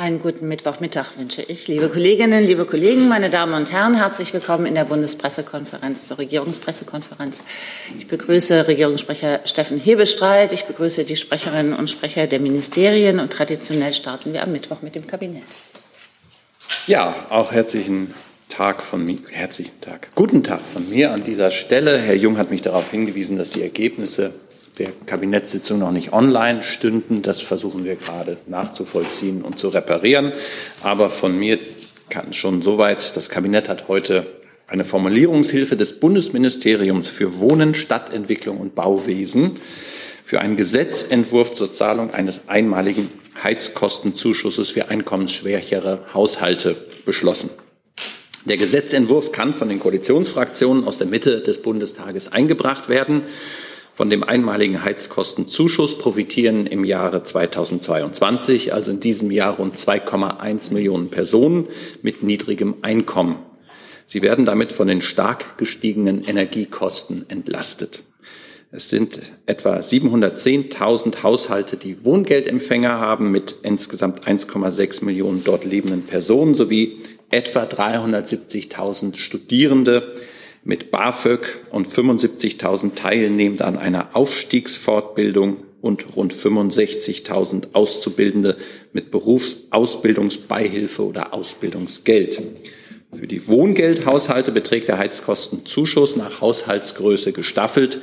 Einen guten Mittwochmittag wünsche ich. Liebe Kolleginnen, liebe Kollegen, meine Damen und Herren, herzlich willkommen in der Bundespressekonferenz zur Regierungspressekonferenz. Ich begrüße Regierungssprecher Steffen Hebestreit. Ich begrüße die Sprecherinnen und Sprecher der Ministerien und traditionell starten wir am Mittwoch mit dem Kabinett. Ja, auch herzlichen Tag von mir, herzlichen Tag, guten Tag von mir an dieser Stelle. Herr Jung hat mich darauf hingewiesen, dass die Ergebnisse der Kabinettssitzung noch nicht online stünden. Das versuchen wir gerade nachzuvollziehen und zu reparieren. Aber von mir kann schon soweit. Das Kabinett hat heute eine Formulierungshilfe des Bundesministeriums für Wohnen, Stadtentwicklung und Bauwesen für einen Gesetzentwurf zur Zahlung eines einmaligen Heizkostenzuschusses für einkommensschwächere Haushalte beschlossen. Der Gesetzentwurf kann von den Koalitionsfraktionen aus der Mitte des Bundestages eingebracht werden. Von dem einmaligen Heizkostenzuschuss profitieren im Jahre 2022, also in diesem Jahr, rund 2,1 Millionen Personen mit niedrigem Einkommen. Sie werden damit von den stark gestiegenen Energiekosten entlastet. Es sind etwa 710.000 Haushalte, die Wohngeldempfänger haben, mit insgesamt 1,6 Millionen dort lebenden Personen sowie etwa 370.000 Studierende, mit BAföG und 75.000 Teilnehmenden an einer Aufstiegsfortbildung und rund 65.000 Auszubildende mit Berufsausbildungsbeihilfe oder Ausbildungsgeld. Für die Wohngeldhaushalte beträgt der Heizkostenzuschuss nach Haushaltsgröße gestaffelt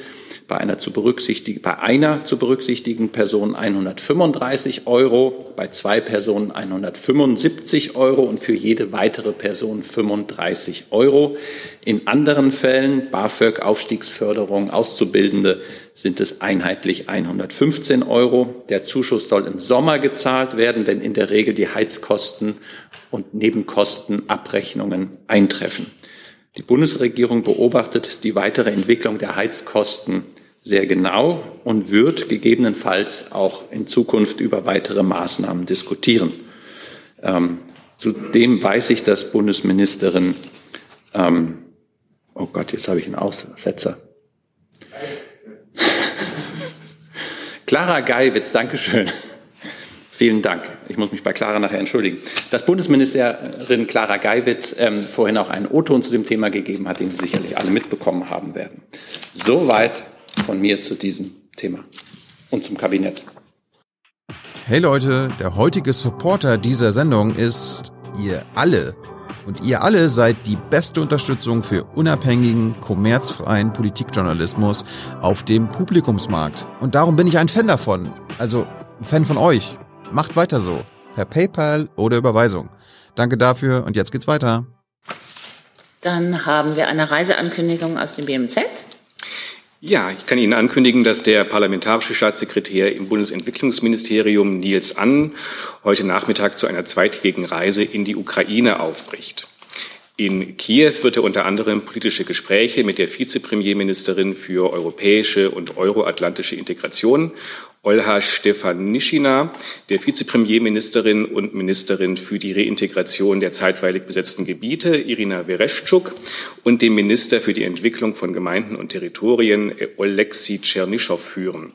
bei einer zu berücksichtigen, bei einer zu berücksichtigen Person 135 Euro, bei zwei Personen 175 Euro und für jede weitere Person 35 Euro. In anderen Fällen, BAföG, Aufstiegsförderung, Auszubildende, sind es einheitlich 115 Euro. Der Zuschuss soll im Sommer gezahlt werden, wenn in der Regel die Heizkosten und Nebenkostenabrechnungen eintreffen. Die Bundesregierung beobachtet die weitere Entwicklung der Heizkosten sehr genau und wird gegebenenfalls auch in Zukunft über weitere Maßnahmen diskutieren. Ähm, zudem weiß ich, dass Bundesministerin, ähm, oh Gott, jetzt habe ich einen Aussetzer. Clara Geiwitz, Dankeschön. Vielen Dank. Ich muss mich bei Clara nachher entschuldigen. Dass Bundesministerin Clara Geiwitz ähm, vorhin auch einen O-Ton zu dem Thema gegeben hat, den Sie sicherlich alle mitbekommen haben werden. Soweit von mir zu diesem Thema und zum Kabinett. Hey Leute, der heutige Supporter dieser Sendung ist ihr alle. Und ihr alle seid die beste Unterstützung für unabhängigen, kommerzfreien Politikjournalismus auf dem Publikumsmarkt. Und darum bin ich ein Fan davon. Also Fan von euch. Macht weiter so. Per PayPal oder Überweisung. Danke dafür und jetzt geht's weiter. Dann haben wir eine Reiseankündigung aus dem BMZ. Ja, ich kann Ihnen ankündigen, dass der parlamentarische Staatssekretär im Bundesentwicklungsministerium Nils Ann heute Nachmittag zu einer zweitägigen Reise in die Ukraine aufbricht. In Kiew wird er unter anderem politische Gespräche mit der Vizepremierministerin für europäische und euroatlantische Integration Olha Stefanischina, der Vizepremierministerin und Ministerin für die Reintegration der zeitweilig besetzten Gebiete, Irina Vereschczuk, und dem Minister für die Entwicklung von Gemeinden und Territorien, Oleksiy Tschernischow, führen.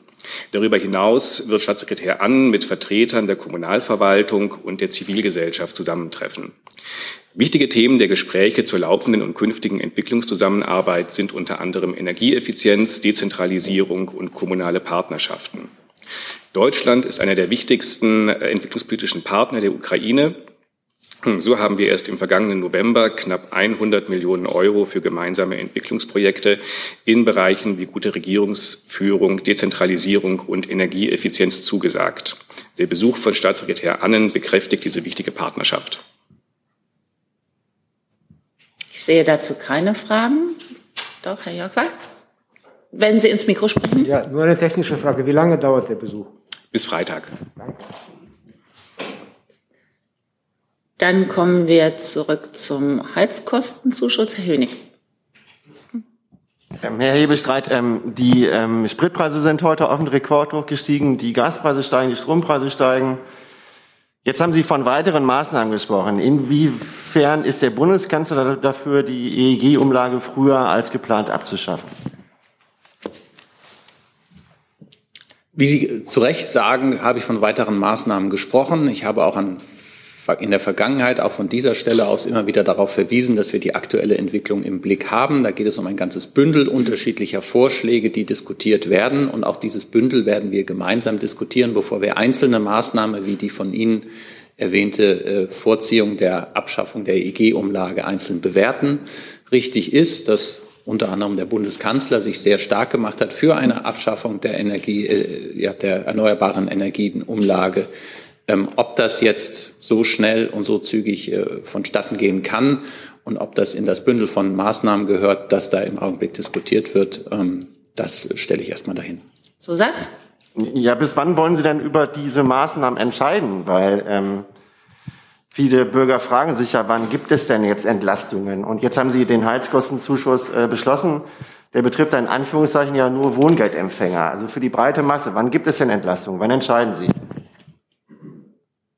Darüber hinaus wird Staatssekretär Ann mit Vertretern der Kommunalverwaltung und der Zivilgesellschaft zusammentreffen. Wichtige Themen der Gespräche zur laufenden und künftigen Entwicklungszusammenarbeit sind unter anderem Energieeffizienz, Dezentralisierung und kommunale Partnerschaften. Deutschland ist einer der wichtigsten äh, entwicklungspolitischen Partner der Ukraine. So haben wir erst im vergangenen November knapp 100 Millionen Euro für gemeinsame Entwicklungsprojekte in Bereichen wie gute Regierungsführung, Dezentralisierung und Energieeffizienz zugesagt. Der Besuch von Staatssekretär Annen bekräftigt diese wichtige Partnerschaft. Ich sehe dazu keine Fragen. Doch, Herr Jörgwald? Wenn Sie ins Mikro sprechen. Ja, nur eine technische Frage. Wie lange dauert der Besuch? Bis Freitag. Danke. Dann kommen wir zurück zum Heizkostenzuschuss. Herr Hönig. Ähm, Herr Hebestreit, ähm, die ähm, Spritpreise sind heute auf den Rekord hochgestiegen, die Gaspreise steigen, die Strompreise steigen. Jetzt haben Sie von weiteren Maßnahmen gesprochen. Inwiefern ist der Bundeskanzler dafür, die EEG-Umlage früher als geplant abzuschaffen? Wie Sie zu Recht sagen, habe ich von weiteren Maßnahmen gesprochen. Ich habe auch an in der Vergangenheit auch von dieser Stelle aus immer wieder darauf verwiesen, dass wir die aktuelle Entwicklung im Blick haben. Da geht es um ein ganzes Bündel unterschiedlicher Vorschläge, die diskutiert werden. Und auch dieses Bündel werden wir gemeinsam diskutieren, bevor wir einzelne Maßnahmen wie die von Ihnen erwähnte äh, Vorziehung der Abschaffung der EG-Umlage einzeln bewerten. Richtig ist, dass unter anderem der Bundeskanzler sich sehr stark gemacht hat für eine Abschaffung der Energie, äh, ja, der erneuerbaren Energienumlage. Ähm, ob das jetzt so schnell und so zügig äh, vonstatten gehen kann und ob das in das Bündel von Maßnahmen gehört, das da im Augenblick diskutiert wird, ähm, das stelle ich erstmal dahin. Zusatz? Ja, bis wann wollen Sie denn über diese Maßnahmen entscheiden? Weil ähm, viele Bürger fragen sich ja, wann gibt es denn jetzt Entlastungen? Und jetzt haben Sie den Heizkostenzuschuss äh, beschlossen. Der betrifft in Anführungszeichen ja nur Wohngeldempfänger, also für die breite Masse. Wann gibt es denn Entlastungen? Wann entscheiden Sie?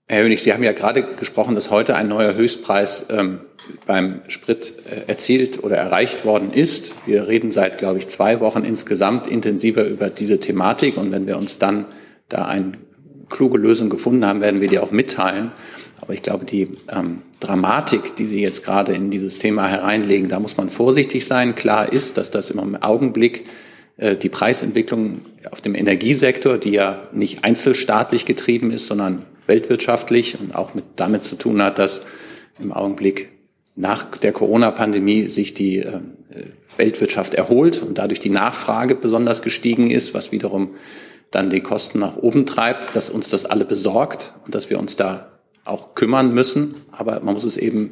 Herr Hönig, Sie haben ja gerade gesprochen, dass heute ein neuer Höchstpreis ähm, beim Sprit äh, erzielt oder erreicht worden ist. Wir reden seit, glaube ich, zwei Wochen insgesamt intensiver über diese Thematik. Und wenn wir uns dann da eine kluge Lösung gefunden haben, werden wir die auch mitteilen. Aber ich glaube, die ähm, Dramatik, die Sie jetzt gerade in dieses Thema hereinlegen, da muss man vorsichtig sein. Klar ist, dass das im Augenblick äh, die Preisentwicklung auf dem Energiesektor, die ja nicht einzelstaatlich getrieben ist, sondern weltwirtschaftlich und auch mit, damit zu tun hat, dass im Augenblick nach der Corona-Pandemie sich die äh, Weltwirtschaft erholt und dadurch die Nachfrage besonders gestiegen ist, was wiederum dann die Kosten nach oben treibt, dass uns das alle besorgt und dass wir uns da auch kümmern müssen. Aber man muss es eben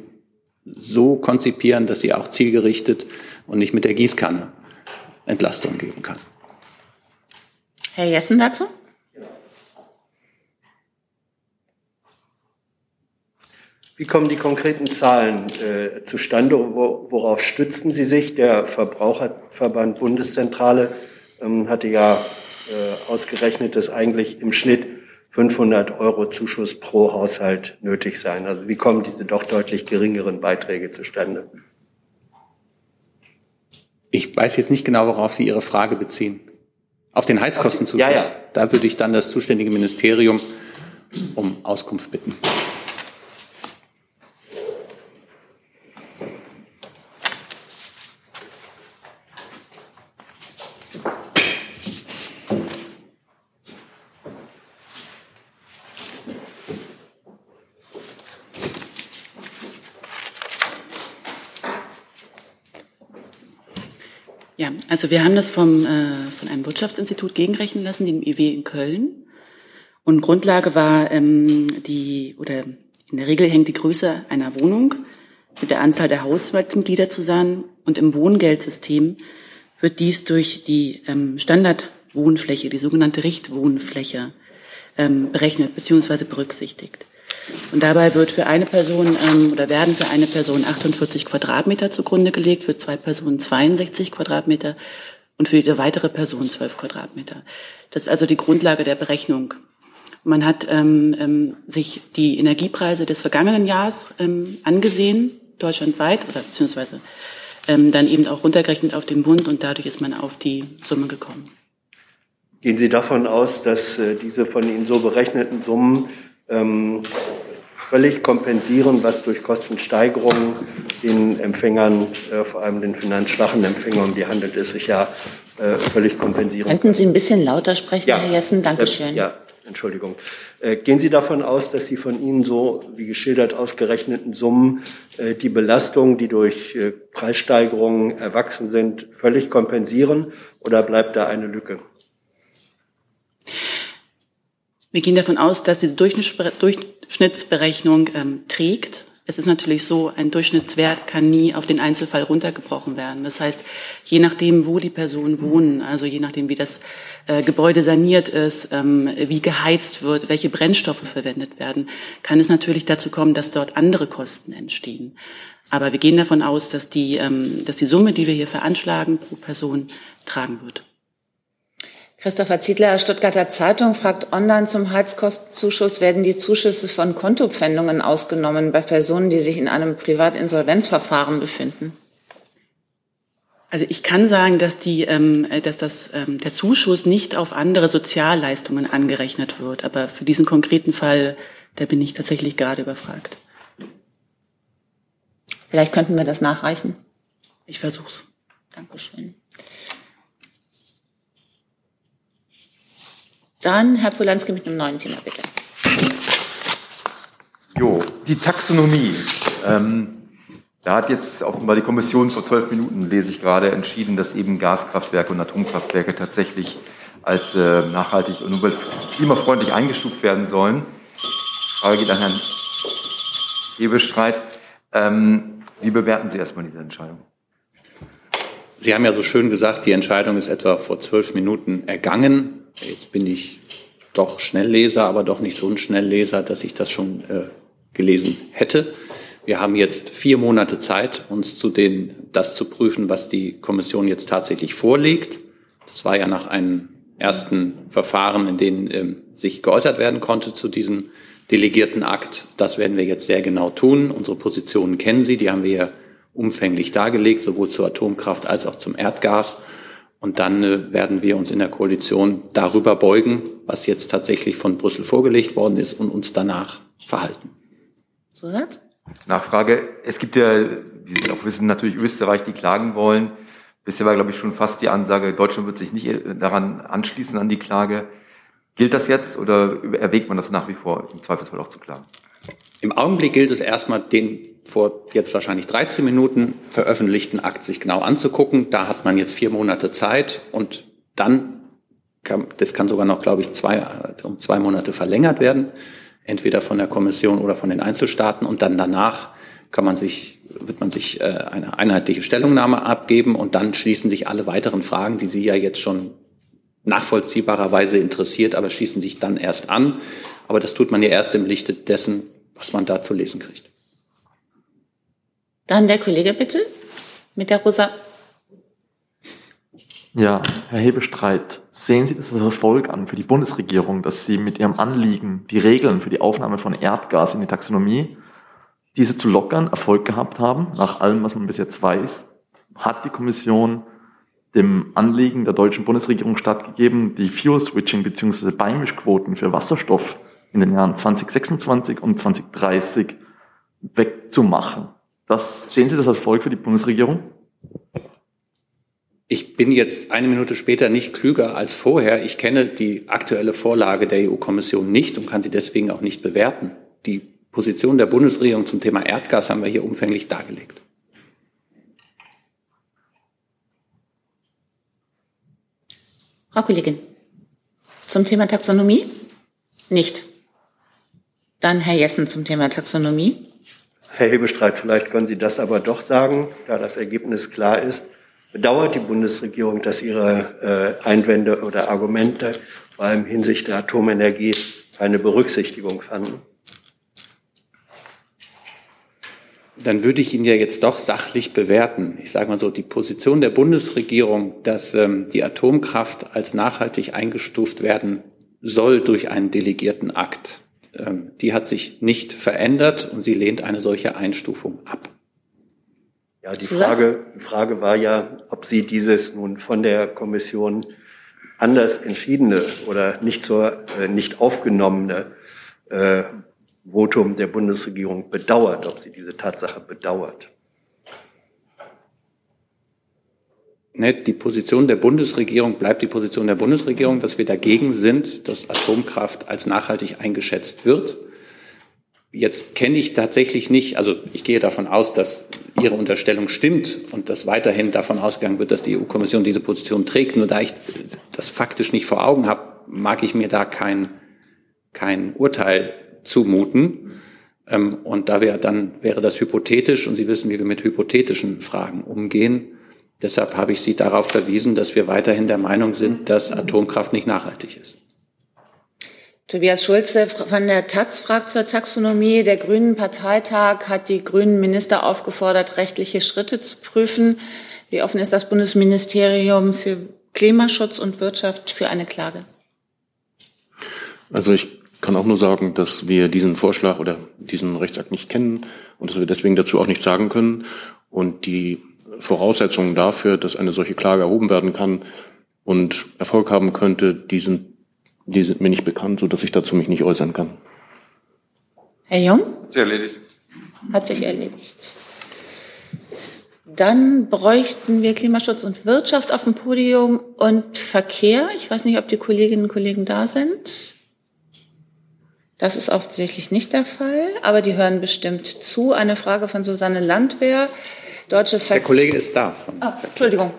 so konzipieren, dass sie auch zielgerichtet und nicht mit der Gießkanne Entlastung geben kann. Herr Jessen dazu? Wie kommen die konkreten Zahlen äh, zustande? Worauf stützen Sie sich? Der Verbraucherverband Bundeszentrale ähm, hatte ja äh, ausgerechnet, dass eigentlich im Schnitt 500 Euro Zuschuss pro Haushalt nötig sein. Also wie kommen diese doch deutlich geringeren Beiträge zustande? Ich weiß jetzt nicht genau, worauf Sie Ihre Frage beziehen. Auf den Heizkostenzuschuss? Ja, ja. Da würde ich dann das zuständige Ministerium um Auskunft bitten. Also wir haben das vom, äh, von einem Wirtschaftsinstitut gegenrechnen lassen, dem IW in Köln. Und Grundlage war ähm, die, oder in der Regel hängt die Größe einer Wohnung mit der Anzahl der Haushaltsmitglieder zusammen. Und im Wohngeldsystem wird dies durch die ähm, Standardwohnfläche, die sogenannte Richtwohnfläche, ähm, berechnet bzw. berücksichtigt. Und dabei wird für eine Person ähm, oder werden für eine Person 48 Quadratmeter zugrunde gelegt, für zwei Personen 62 Quadratmeter und für jede weitere Person 12 Quadratmeter. Das ist also die Grundlage der Berechnung. Man hat ähm, ähm, sich die Energiepreise des vergangenen Jahres ähm, angesehen, deutschlandweit oder beziehungsweise ähm, dann eben auch runtergerechnet auf den Bund und dadurch ist man auf die Summe gekommen. Gehen Sie davon aus, dass äh, diese von Ihnen so berechneten Summen ähm, völlig kompensieren, was durch Kostensteigerungen den Empfängern, äh, vor allem den finanzschwachen Empfängern, um die handelt es sich ja, äh, völlig kompensieren. Könnten Sie ein bisschen lauter sprechen, ja, Herr Jessen? Dankeschön. Ja, Entschuldigung. Äh, gehen Sie davon aus, dass die von Ihnen so, wie geschildert, ausgerechneten Summen äh, die Belastung, die durch äh, Preissteigerungen erwachsen sind, völlig kompensieren oder bleibt da eine Lücke? Wir gehen davon aus, dass diese Durchschnittsberechnung ähm, trägt. Es ist natürlich so, ein Durchschnittswert kann nie auf den Einzelfall runtergebrochen werden. Das heißt, je nachdem, wo die Personen wohnen, also je nachdem, wie das äh, Gebäude saniert ist, ähm, wie geheizt wird, welche Brennstoffe verwendet werden, kann es natürlich dazu kommen, dass dort andere Kosten entstehen. Aber wir gehen davon aus, dass die, ähm, dass die Summe, die wir hier veranschlagen, pro Person tragen wird. Christopher Ziedler, Stuttgarter Zeitung, fragt online zum Heizkostenzuschuss, werden die Zuschüsse von Kontopfändungen ausgenommen bei Personen, die sich in einem Privatinsolvenzverfahren befinden? Also ich kann sagen, dass, die, ähm, dass das, ähm, der Zuschuss nicht auf andere Sozialleistungen angerechnet wird. Aber für diesen konkreten Fall da bin ich tatsächlich gerade überfragt. Vielleicht könnten wir das nachreichen. Ich versuch's. Dankeschön. Dann Herr Polanski mit einem neuen Thema, bitte. Jo, die Taxonomie. Ähm, da hat jetzt offenbar die Kommission vor zwölf Minuten, lese ich gerade, entschieden, dass eben Gaskraftwerke und Atomkraftwerke tatsächlich als äh, nachhaltig und klimafreundlich eingestuft werden sollen. Die Frage geht an Herrn Hebestreit. Ähm, wie bewerten Sie erstmal diese Entscheidung? Sie haben ja so schön gesagt, die Entscheidung ist etwa vor zwölf Minuten ergangen. Jetzt bin ich doch Schnellleser, aber doch nicht so ein Schnellleser, dass ich das schon äh, gelesen hätte. Wir haben jetzt vier Monate Zeit, uns zu den, das zu prüfen, was die Kommission jetzt tatsächlich vorlegt. Das war ja nach einem ersten Verfahren, in denen ähm, sich geäußert werden konnte zu diesem delegierten Akt. Das werden wir jetzt sehr genau tun. Unsere Positionen kennen Sie, die haben wir ja umfänglich dargelegt, sowohl zur Atomkraft als auch zum Erdgas. Und dann äh, werden wir uns in der Koalition darüber beugen, was jetzt tatsächlich von Brüssel vorgelegt worden ist und uns danach verhalten. Zusatz? Nachfrage. Es gibt ja, wie Sie auch wissen, natürlich Österreich, die klagen wollen. Bisher war, glaube ich, schon fast die Ansage, Deutschland wird sich nicht daran anschließen an die Klage. Gilt das jetzt oder erwägt man das nach wie vor, im Zweifelsfall auch zu klagen? Im Augenblick gilt es erstmal, den vor jetzt wahrscheinlich 13 Minuten veröffentlichten Akt sich genau anzugucken. Da hat man jetzt vier Monate Zeit und dann kann, das kann sogar noch, glaube ich, zwei, um zwei Monate verlängert werden entweder von der Kommission oder von den Einzelstaaten und dann danach kann man sich, wird man sich äh, eine einheitliche Stellungnahme abgeben und dann schließen sich alle weiteren Fragen, die Sie ja jetzt schon nachvollziehbarerweise interessiert, aber schließen sich dann erst an. Aber das tut man ja erst im Lichte dessen, was man da zu lesen kriegt. Dann der Kollege bitte mit der rosa ja, Herr Hebestreit, sehen Sie das als Erfolg an für die Bundesregierung, dass Sie mit Ihrem Anliegen, die Regeln für die Aufnahme von Erdgas in die Taxonomie, diese zu lockern, Erfolg gehabt haben, nach allem, was man bis jetzt weiß? Hat die Kommission dem Anliegen der deutschen Bundesregierung stattgegeben, die Fuel-Switching bzw. Beimischquoten für Wasserstoff in den Jahren 2026 und 2030 wegzumachen? Das, sehen Sie das als Erfolg für die Bundesregierung? Ich bin jetzt eine Minute später nicht klüger als vorher. Ich kenne die aktuelle Vorlage der EU-Kommission nicht und kann sie deswegen auch nicht bewerten. Die Position der Bundesregierung zum Thema Erdgas haben wir hier umfänglich dargelegt. Frau Kollegin, zum Thema Taxonomie? Nicht. Dann Herr Jessen zum Thema Taxonomie. Herr Hebestreit, vielleicht können Sie das aber doch sagen, da das Ergebnis klar ist. Bedauert die Bundesregierung, dass ihre äh, Einwände oder Argumente, vor allem hinsichtlich der Atomenergie, keine Berücksichtigung fanden? Dann würde ich ihn ja jetzt doch sachlich bewerten. Ich sage mal so, die Position der Bundesregierung, dass ähm, die Atomkraft als nachhaltig eingestuft werden soll durch einen delegierten Akt, die hat sich nicht verändert und sie lehnt eine solche Einstufung ab. Ja, die Frage, die Frage war ja, ob Sie dieses nun von der Kommission anders entschiedene oder nicht zur äh, nicht aufgenommene äh, Votum der Bundesregierung bedauert, ob sie diese Tatsache bedauert. Die Position der Bundesregierung bleibt die Position der Bundesregierung, dass wir dagegen sind, dass Atomkraft als nachhaltig eingeschätzt wird. Jetzt kenne ich tatsächlich nicht, also ich gehe davon aus, dass Ihre Unterstellung stimmt und dass weiterhin davon ausgegangen wird, dass die EU-Kommission diese Position trägt. Nur da ich das faktisch nicht vor Augen habe, mag ich mir da kein, kein Urteil zumuten. Ähm, und da wäre dann wäre das hypothetisch und Sie wissen, wie wir mit hypothetischen Fragen umgehen. Deshalb habe ich Sie darauf verwiesen, dass wir weiterhin der Meinung sind, dass Atomkraft nicht nachhaltig ist. Tobias Schulze von der Taz fragt zur Taxonomie. Der Grünen Parteitag hat die Grünen Minister aufgefordert, rechtliche Schritte zu prüfen. Wie offen ist das Bundesministerium für Klimaschutz und Wirtschaft für eine Klage? Also ich kann auch nur sagen, dass wir diesen Vorschlag oder diesen Rechtsakt nicht kennen und dass wir deswegen dazu auch nichts sagen können. Und die Voraussetzungen dafür, dass eine solche Klage erhoben werden kann und Erfolg haben könnte, die sind die sind mir nicht bekannt, so dass ich dazu mich nicht äußern kann. Herr Jung? Hat sich erledigt. Hat sich erledigt. Dann bräuchten wir Klimaschutz und Wirtschaft auf dem Podium und Verkehr. Ich weiß nicht, ob die Kolleginnen und Kollegen da sind. Das ist offensichtlich nicht der Fall, aber die hören bestimmt zu. Eine Frage von Susanne Landwehr. Deutsche Ver Der Kollege ist da. Ah, Entschuldigung.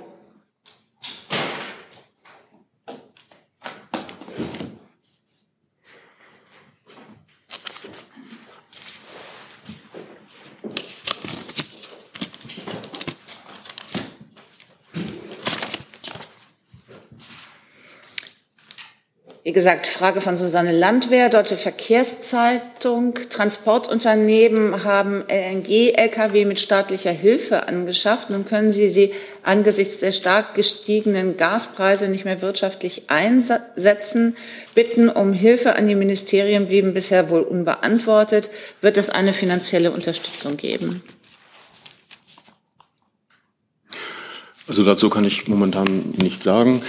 Gesagt, Frage von Susanne Landwehr, Deutsche Verkehrszeitung. Transportunternehmen haben LNG-Lkw mit staatlicher Hilfe angeschafft. Nun können sie sie angesichts der stark gestiegenen Gaspreise nicht mehr wirtschaftlich einsetzen. Bitten um Hilfe an die Ministerien blieben bisher wohl unbeantwortet. Wird es eine finanzielle Unterstützung geben? Also dazu kann ich momentan nicht sagen.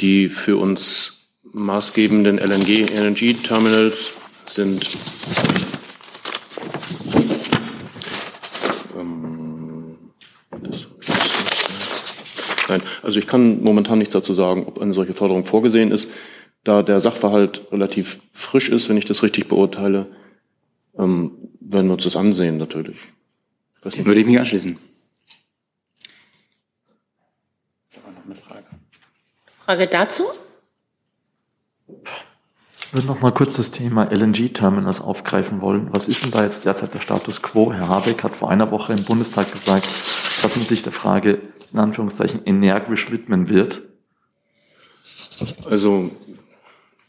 Die für uns maßgebenden LNG-Terminals sind ähm, Nein, also ich kann momentan nichts dazu sagen, ob eine solche Förderung vorgesehen ist. Da der Sachverhalt relativ frisch ist, wenn ich das richtig beurteile, ähm, werden wir uns das ansehen natürlich. Ich Würde ich mich anschließen. Da war noch eine Frage. Frage dazu? Würde noch mal kurz das Thema LNG-Terminals aufgreifen wollen. Was ist denn da jetzt derzeit der Status quo? Herr Habeck hat vor einer Woche im Bundestag gesagt, dass man sich der Frage in Anführungszeichen energisch widmen wird. Also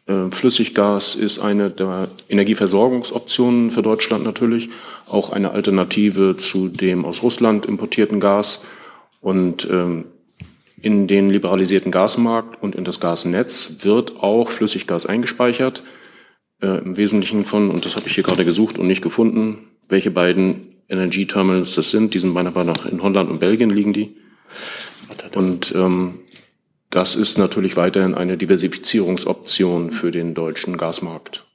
äh, Flüssiggas ist eine der Energieversorgungsoptionen für Deutschland natürlich, auch eine Alternative zu dem aus Russland importierten Gas. Und ähm, in den liberalisierten Gasmarkt und in das Gasnetz wird auch Flüssiggas eingespeichert. Äh, Im Wesentlichen von, und das habe ich hier gerade gesucht und nicht gefunden, welche beiden Energieterminals das sind. Die sind meiner Meinung nach in Holland und Belgien liegen die. Und ähm, das ist natürlich weiterhin eine Diversifizierungsoption für den deutschen Gasmarkt.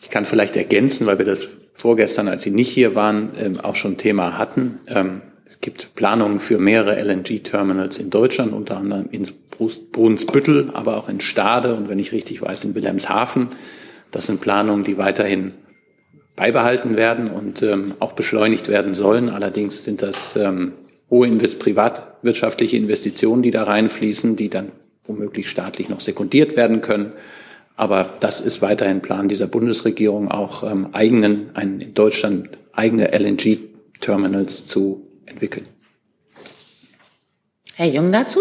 Ich kann vielleicht ergänzen, weil wir das vorgestern, als Sie nicht hier waren, ähm, auch schon Thema hatten. Ähm, es gibt Planungen für mehrere LNG-Terminals in Deutschland, unter anderem in Brunsbüttel, aber auch in Stade und wenn ich richtig weiß, in Wilhelmshaven. Das sind Planungen, die weiterhin beibehalten werden und ähm, auch beschleunigt werden sollen. Allerdings sind das ähm, hohe Invest privatwirtschaftliche Investitionen, die da reinfließen, die dann womöglich staatlich noch sekundiert werden können. Aber das ist weiterhin Plan dieser Bundesregierung, auch ähm, eigenen, ein, in Deutschland eigene LNG-Terminals zu entwickeln. Herr Jung dazu?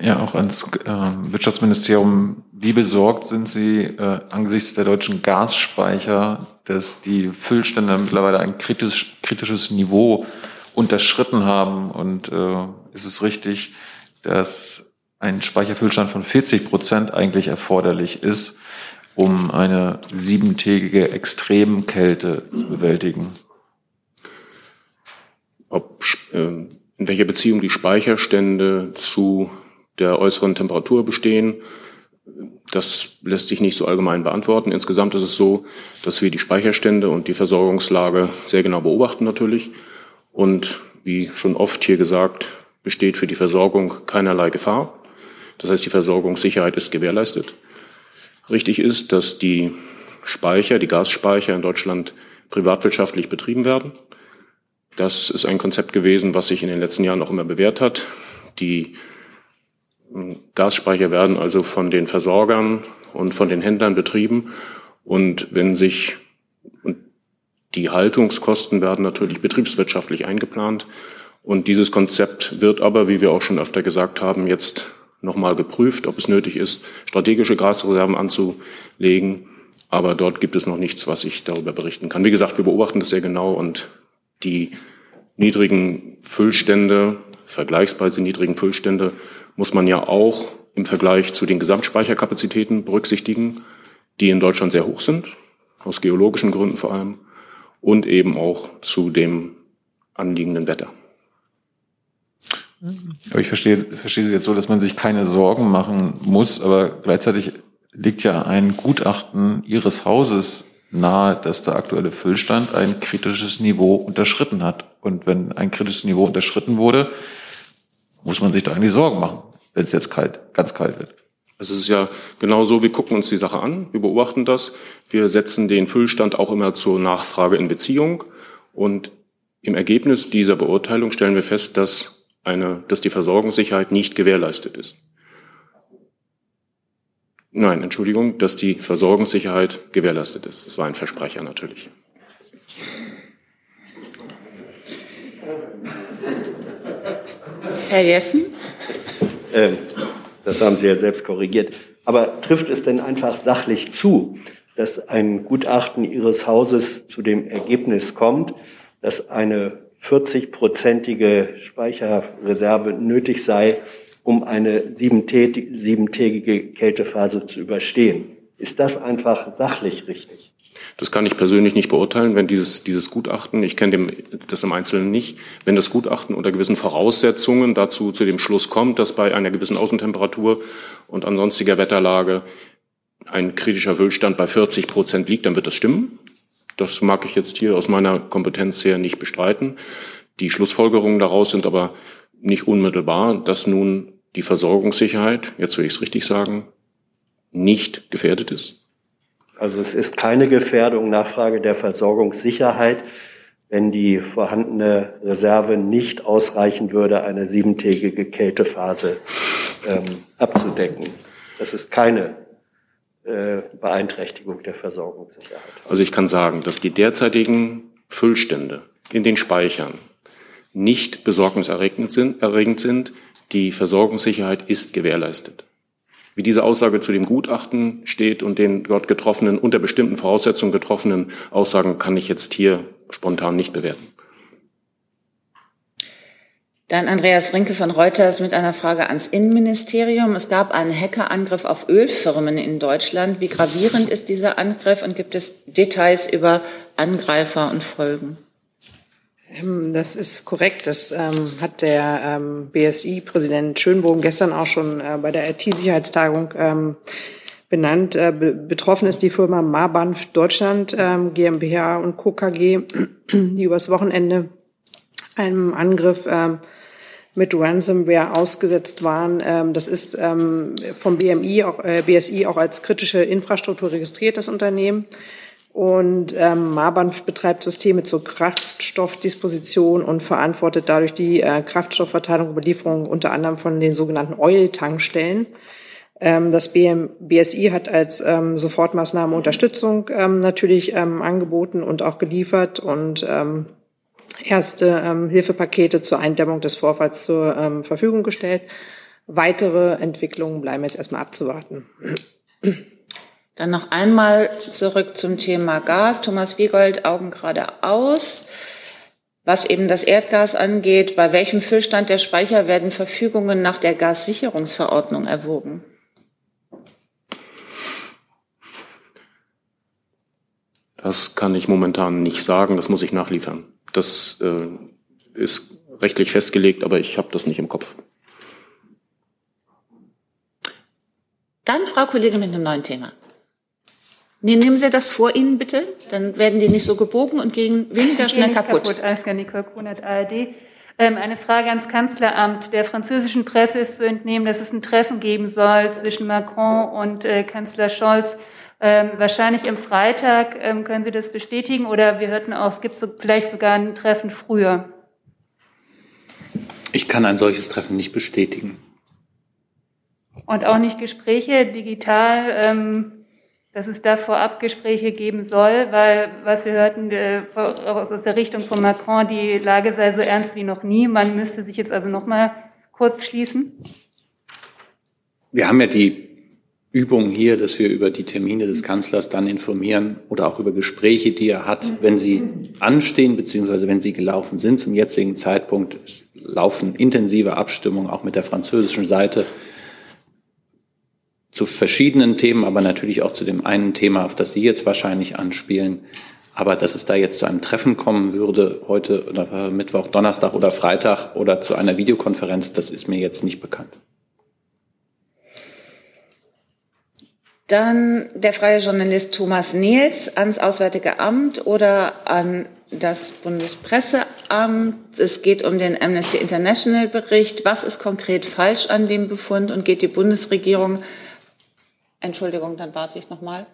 Ja, auch ans äh, Wirtschaftsministerium. Wie besorgt sind Sie äh, angesichts der deutschen Gasspeicher, dass die Füllstände mittlerweile ein kritisch, kritisches Niveau unterschritten haben? Und äh, ist es richtig, dass ein Speicherfüllstand von 40 Prozent eigentlich erforderlich ist, um eine siebentägige Extremkälte zu bewältigen? Ob äh, in welcher Beziehung die Speicherstände zu der äußeren Temperatur bestehen. Das lässt sich nicht so allgemein beantworten. Insgesamt ist es so, dass wir die Speicherstände und die Versorgungslage sehr genau beobachten natürlich. Und wie schon oft hier gesagt, besteht für die Versorgung keinerlei Gefahr. Das heißt, die Versorgungssicherheit ist gewährleistet. Richtig ist, dass die Speicher, die Gasspeicher in Deutschland privatwirtschaftlich betrieben werden. Das ist ein Konzept gewesen, was sich in den letzten Jahren auch immer bewährt hat. Die hm, Gasspeicher werden also von den Versorgern und von den Händlern betrieben. Und wenn sich, die Haltungskosten werden natürlich betriebswirtschaftlich eingeplant. Und dieses Konzept wird aber, wie wir auch schon öfter gesagt haben, jetzt nochmal geprüft, ob es nötig ist, strategische Gasreserven anzulegen. Aber dort gibt es noch nichts, was ich darüber berichten kann. Wie gesagt, wir beobachten das sehr genau und die niedrigen Füllstände, vergleichsweise niedrigen Füllstände, muss man ja auch im Vergleich zu den Gesamtspeicherkapazitäten berücksichtigen, die in Deutschland sehr hoch sind, aus geologischen Gründen vor allem, und eben auch zu dem anliegenden Wetter. Aber ich verstehe, verstehe Sie jetzt so, dass man sich keine Sorgen machen muss, aber gleichzeitig liegt ja ein Gutachten Ihres Hauses nahe, dass der aktuelle Füllstand ein kritisches Niveau unterschritten hat. Und wenn ein kritisches Niveau unterschritten wurde, muss man sich da eigentlich Sorgen machen, wenn es jetzt kalt, ganz kalt wird. Es ist ja genau so, wir gucken uns die Sache an, wir beobachten das, wir setzen den Füllstand auch immer zur Nachfrage in Beziehung und im Ergebnis dieser Beurteilung stellen wir fest, dass, eine, dass die Versorgungssicherheit nicht gewährleistet ist. Nein, Entschuldigung, dass die Versorgungssicherheit gewährleistet ist. Das war ein Versprecher natürlich. Herr Jessen? Ähm, das haben Sie ja selbst korrigiert. Aber trifft es denn einfach sachlich zu, dass ein Gutachten Ihres Hauses zu dem Ergebnis kommt, dass eine 40-prozentige Speicherreserve nötig sei, um eine siebentägige Kältephase zu überstehen? Ist das einfach sachlich richtig? Das kann ich persönlich nicht beurteilen, wenn dieses, dieses Gutachten, ich kenne das im Einzelnen nicht, wenn das Gutachten unter gewissen Voraussetzungen dazu zu dem Schluss kommt, dass bei einer gewissen Außentemperatur und ansonstiger Wetterlage ein kritischer Füllstand bei 40 Prozent liegt, dann wird das stimmen. Das mag ich jetzt hier aus meiner Kompetenz her nicht bestreiten. Die Schlussfolgerungen daraus sind aber nicht unmittelbar, dass nun die Versorgungssicherheit, jetzt will ich es richtig sagen, nicht gefährdet ist. Also es ist keine Gefährdung Nachfrage der Versorgungssicherheit, wenn die vorhandene Reserve nicht ausreichen würde, eine siebentägige Kältephase ähm, abzudecken. Das ist keine äh, Beeinträchtigung der Versorgungssicherheit. Also ich kann sagen, dass die derzeitigen Füllstände in den Speichern nicht besorgniserregend sind. Die Versorgungssicherheit ist gewährleistet. Wie diese Aussage zu dem Gutachten steht und den dort getroffenen, unter bestimmten Voraussetzungen getroffenen Aussagen kann ich jetzt hier spontan nicht bewerten. Dann Andreas Rinke von Reuters mit einer Frage ans Innenministerium. Es gab einen Hackerangriff auf Ölfirmen in Deutschland. Wie gravierend ist dieser Angriff und gibt es Details über Angreifer und Folgen? Ähm, das ist korrekt. Das ähm, hat der ähm, BSI-Präsident Schönbogen gestern auch schon äh, bei der IT-Sicherheitstagung ähm, benannt. Äh, be betroffen ist die Firma Marbanf Deutschland ähm, GmbH und Co. KG, die übers Wochenende einem Angriff ähm, mit Ransomware ausgesetzt waren. Das ist vom BMI, auch, äh, BSI auch als kritische Infrastruktur registriert, das Unternehmen. Und ähm, Marbanf betreibt Systeme zur Kraftstoffdisposition und verantwortet dadurch die äh, Kraftstoffverteilung und Belieferung unter anderem von den sogenannten Oil-Tankstellen. Ähm, das BM, BSI hat als ähm, Sofortmaßnahme Unterstützung ähm, natürlich ähm, angeboten und auch geliefert und ähm, erste ähm, Hilfepakete zur Eindämmung des Vorfalls zur ähm, Verfügung gestellt. Weitere Entwicklungen bleiben jetzt erstmal abzuwarten. Dann noch einmal zurück zum Thema Gas. Thomas Wiegold, Augen geradeaus. Was eben das Erdgas angeht, bei welchem Füllstand der Speicher werden Verfügungen nach der Gassicherungsverordnung erwogen? Das kann ich momentan nicht sagen, das muss ich nachliefern. Das äh, ist rechtlich festgelegt, aber ich habe das nicht im Kopf. Dann Frau Kollegin mit einem neuen Thema. Nee, nehmen Sie das vor Ihnen bitte, dann werden die nicht so gebogen und gehen weniger schnell nicht kaputt. kaputt. Alles klar, Nicole Kunert, ARD. Ähm, eine Frage ans Kanzleramt. Der französischen Presse ist zu entnehmen, dass es ein Treffen geben soll zwischen Macron und äh, Kanzler Scholz. Ähm, wahrscheinlich am Freitag. Ähm, können Sie das bestätigen? Oder wir hörten auch, es gibt so, vielleicht sogar ein Treffen früher. Ich kann ein solches Treffen nicht bestätigen. Und auch nicht Gespräche digital. Dass es da vorab Gespräche geben soll, weil, was wir hörten äh, aus der Richtung von Macron, die Lage sei so ernst wie noch nie. Man müsste sich jetzt also noch mal kurz schließen. Wir haben ja die Übung hier, dass wir über die Termine des Kanzlers dann informieren oder auch über Gespräche, die er hat, wenn sie anstehen, beziehungsweise wenn sie gelaufen sind. Zum jetzigen Zeitpunkt laufen intensive Abstimmungen auch mit der französischen Seite zu verschiedenen Themen, aber natürlich auch zu dem einen Thema, auf das Sie jetzt wahrscheinlich anspielen. Aber dass es da jetzt zu einem Treffen kommen würde, heute oder Mittwoch, Donnerstag oder Freitag oder zu einer Videokonferenz, das ist mir jetzt nicht bekannt. Dann der freie Journalist Thomas Nils ans Auswärtige Amt oder an das Bundespresseamt. Es geht um den Amnesty International Bericht. Was ist konkret falsch an dem Befund und geht die Bundesregierung Entschuldigung, dann warte ich noch mal.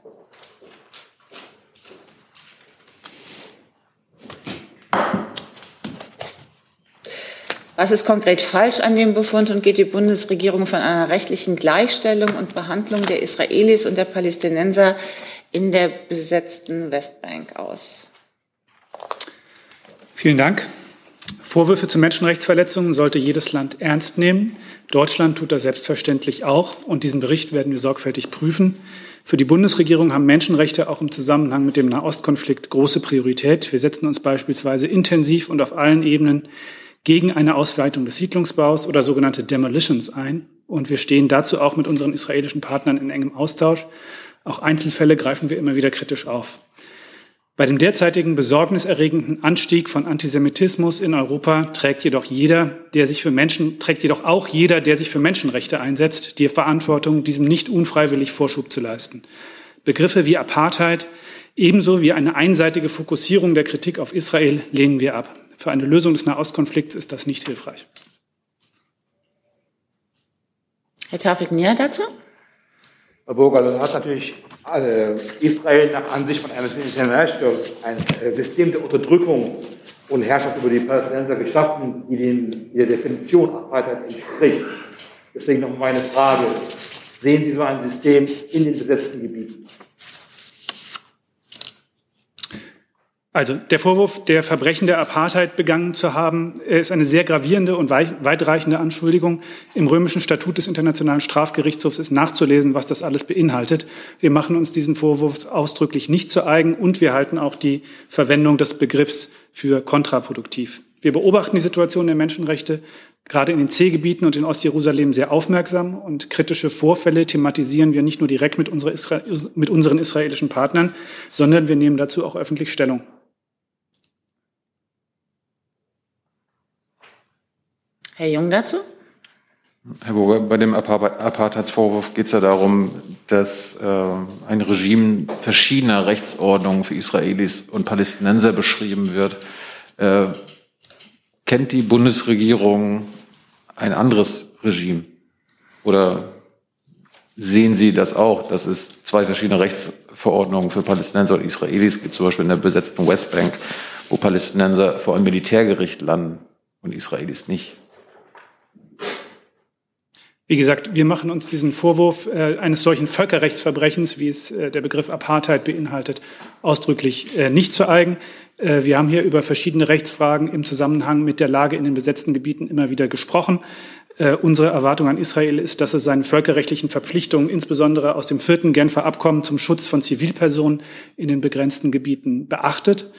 Was ist konkret falsch an dem Befund und geht die Bundesregierung von einer rechtlichen Gleichstellung und Behandlung der Israelis und der Palästinenser in der besetzten Westbank aus? Vielen Dank. Vorwürfe zu Menschenrechtsverletzungen sollte jedes Land ernst nehmen. Deutschland tut das selbstverständlich auch und diesen Bericht werden wir sorgfältig prüfen. Für die Bundesregierung haben Menschenrechte auch im Zusammenhang mit dem Nahostkonflikt große Priorität. Wir setzen uns beispielsweise intensiv und auf allen Ebenen gegen eine Ausweitung des Siedlungsbaus oder sogenannte Demolitions ein. Und wir stehen dazu auch mit unseren israelischen Partnern in engem Austausch. Auch Einzelfälle greifen wir immer wieder kritisch auf. Bei dem derzeitigen besorgniserregenden Anstieg von Antisemitismus in Europa trägt jedoch jeder, der sich für Menschen, trägt jedoch auch jeder, der sich für Menschenrechte einsetzt, die Verantwortung, diesem nicht unfreiwillig Vorschub zu leisten. Begriffe wie Apartheid ebenso wie eine einseitige Fokussierung der Kritik auf Israel lehnen wir ab. Für eine Lösung des Nahostkonflikts ist das nicht hilfreich. Herr Tafik Nia dazu? Herr Burger, das hat natürlich äh, Israel nach Ansicht von Amnesty International ein äh, System der Unterdrückung und Herrschaft über die Palästinenser geschaffen, die, den, der Definition Apartheid entspricht. Deswegen noch meine Frage. Sehen Sie so ein System in den besetzten Gebieten? Also der Vorwurf, der Verbrechen der Apartheid begangen zu haben, ist eine sehr gravierende und weitreichende Anschuldigung. Im römischen Statut des Internationalen Strafgerichtshofs ist nachzulesen, was das alles beinhaltet. Wir machen uns diesen Vorwurf ausdrücklich nicht zu eigen und wir halten auch die Verwendung des Begriffs für kontraproduktiv. Wir beobachten die Situation der Menschenrechte gerade in den C-Gebieten und in Ostjerusalem sehr aufmerksam und kritische Vorfälle thematisieren wir nicht nur direkt mit, mit unseren israelischen Partnern, sondern wir nehmen dazu auch öffentlich Stellung. Herr Jung dazu? Herr Burger, bei dem Apartheidsvorwurf geht es ja darum, dass äh, ein Regime verschiedener Rechtsordnungen für Israelis und Palästinenser beschrieben wird. Äh, kennt die Bundesregierung ein anderes Regime? Oder sehen Sie das auch, dass es zwei verschiedene Rechtsverordnungen für Palästinenser und Israelis gibt, zum Beispiel in der besetzten Westbank, wo Palästinenser vor einem Militärgericht landen und Israelis nicht? Wie gesagt, wir machen uns diesen Vorwurf äh, eines solchen Völkerrechtsverbrechens, wie es äh, der Begriff Apartheid beinhaltet, ausdrücklich äh, nicht zu eigen. Äh, wir haben hier über verschiedene Rechtsfragen im Zusammenhang mit der Lage in den besetzten Gebieten immer wieder gesprochen. Äh, unsere Erwartung an Israel ist, dass es seine völkerrechtlichen Verpflichtungen, insbesondere aus dem vierten Genfer Abkommen zum Schutz von Zivilpersonen in den begrenzten Gebieten, beachtet.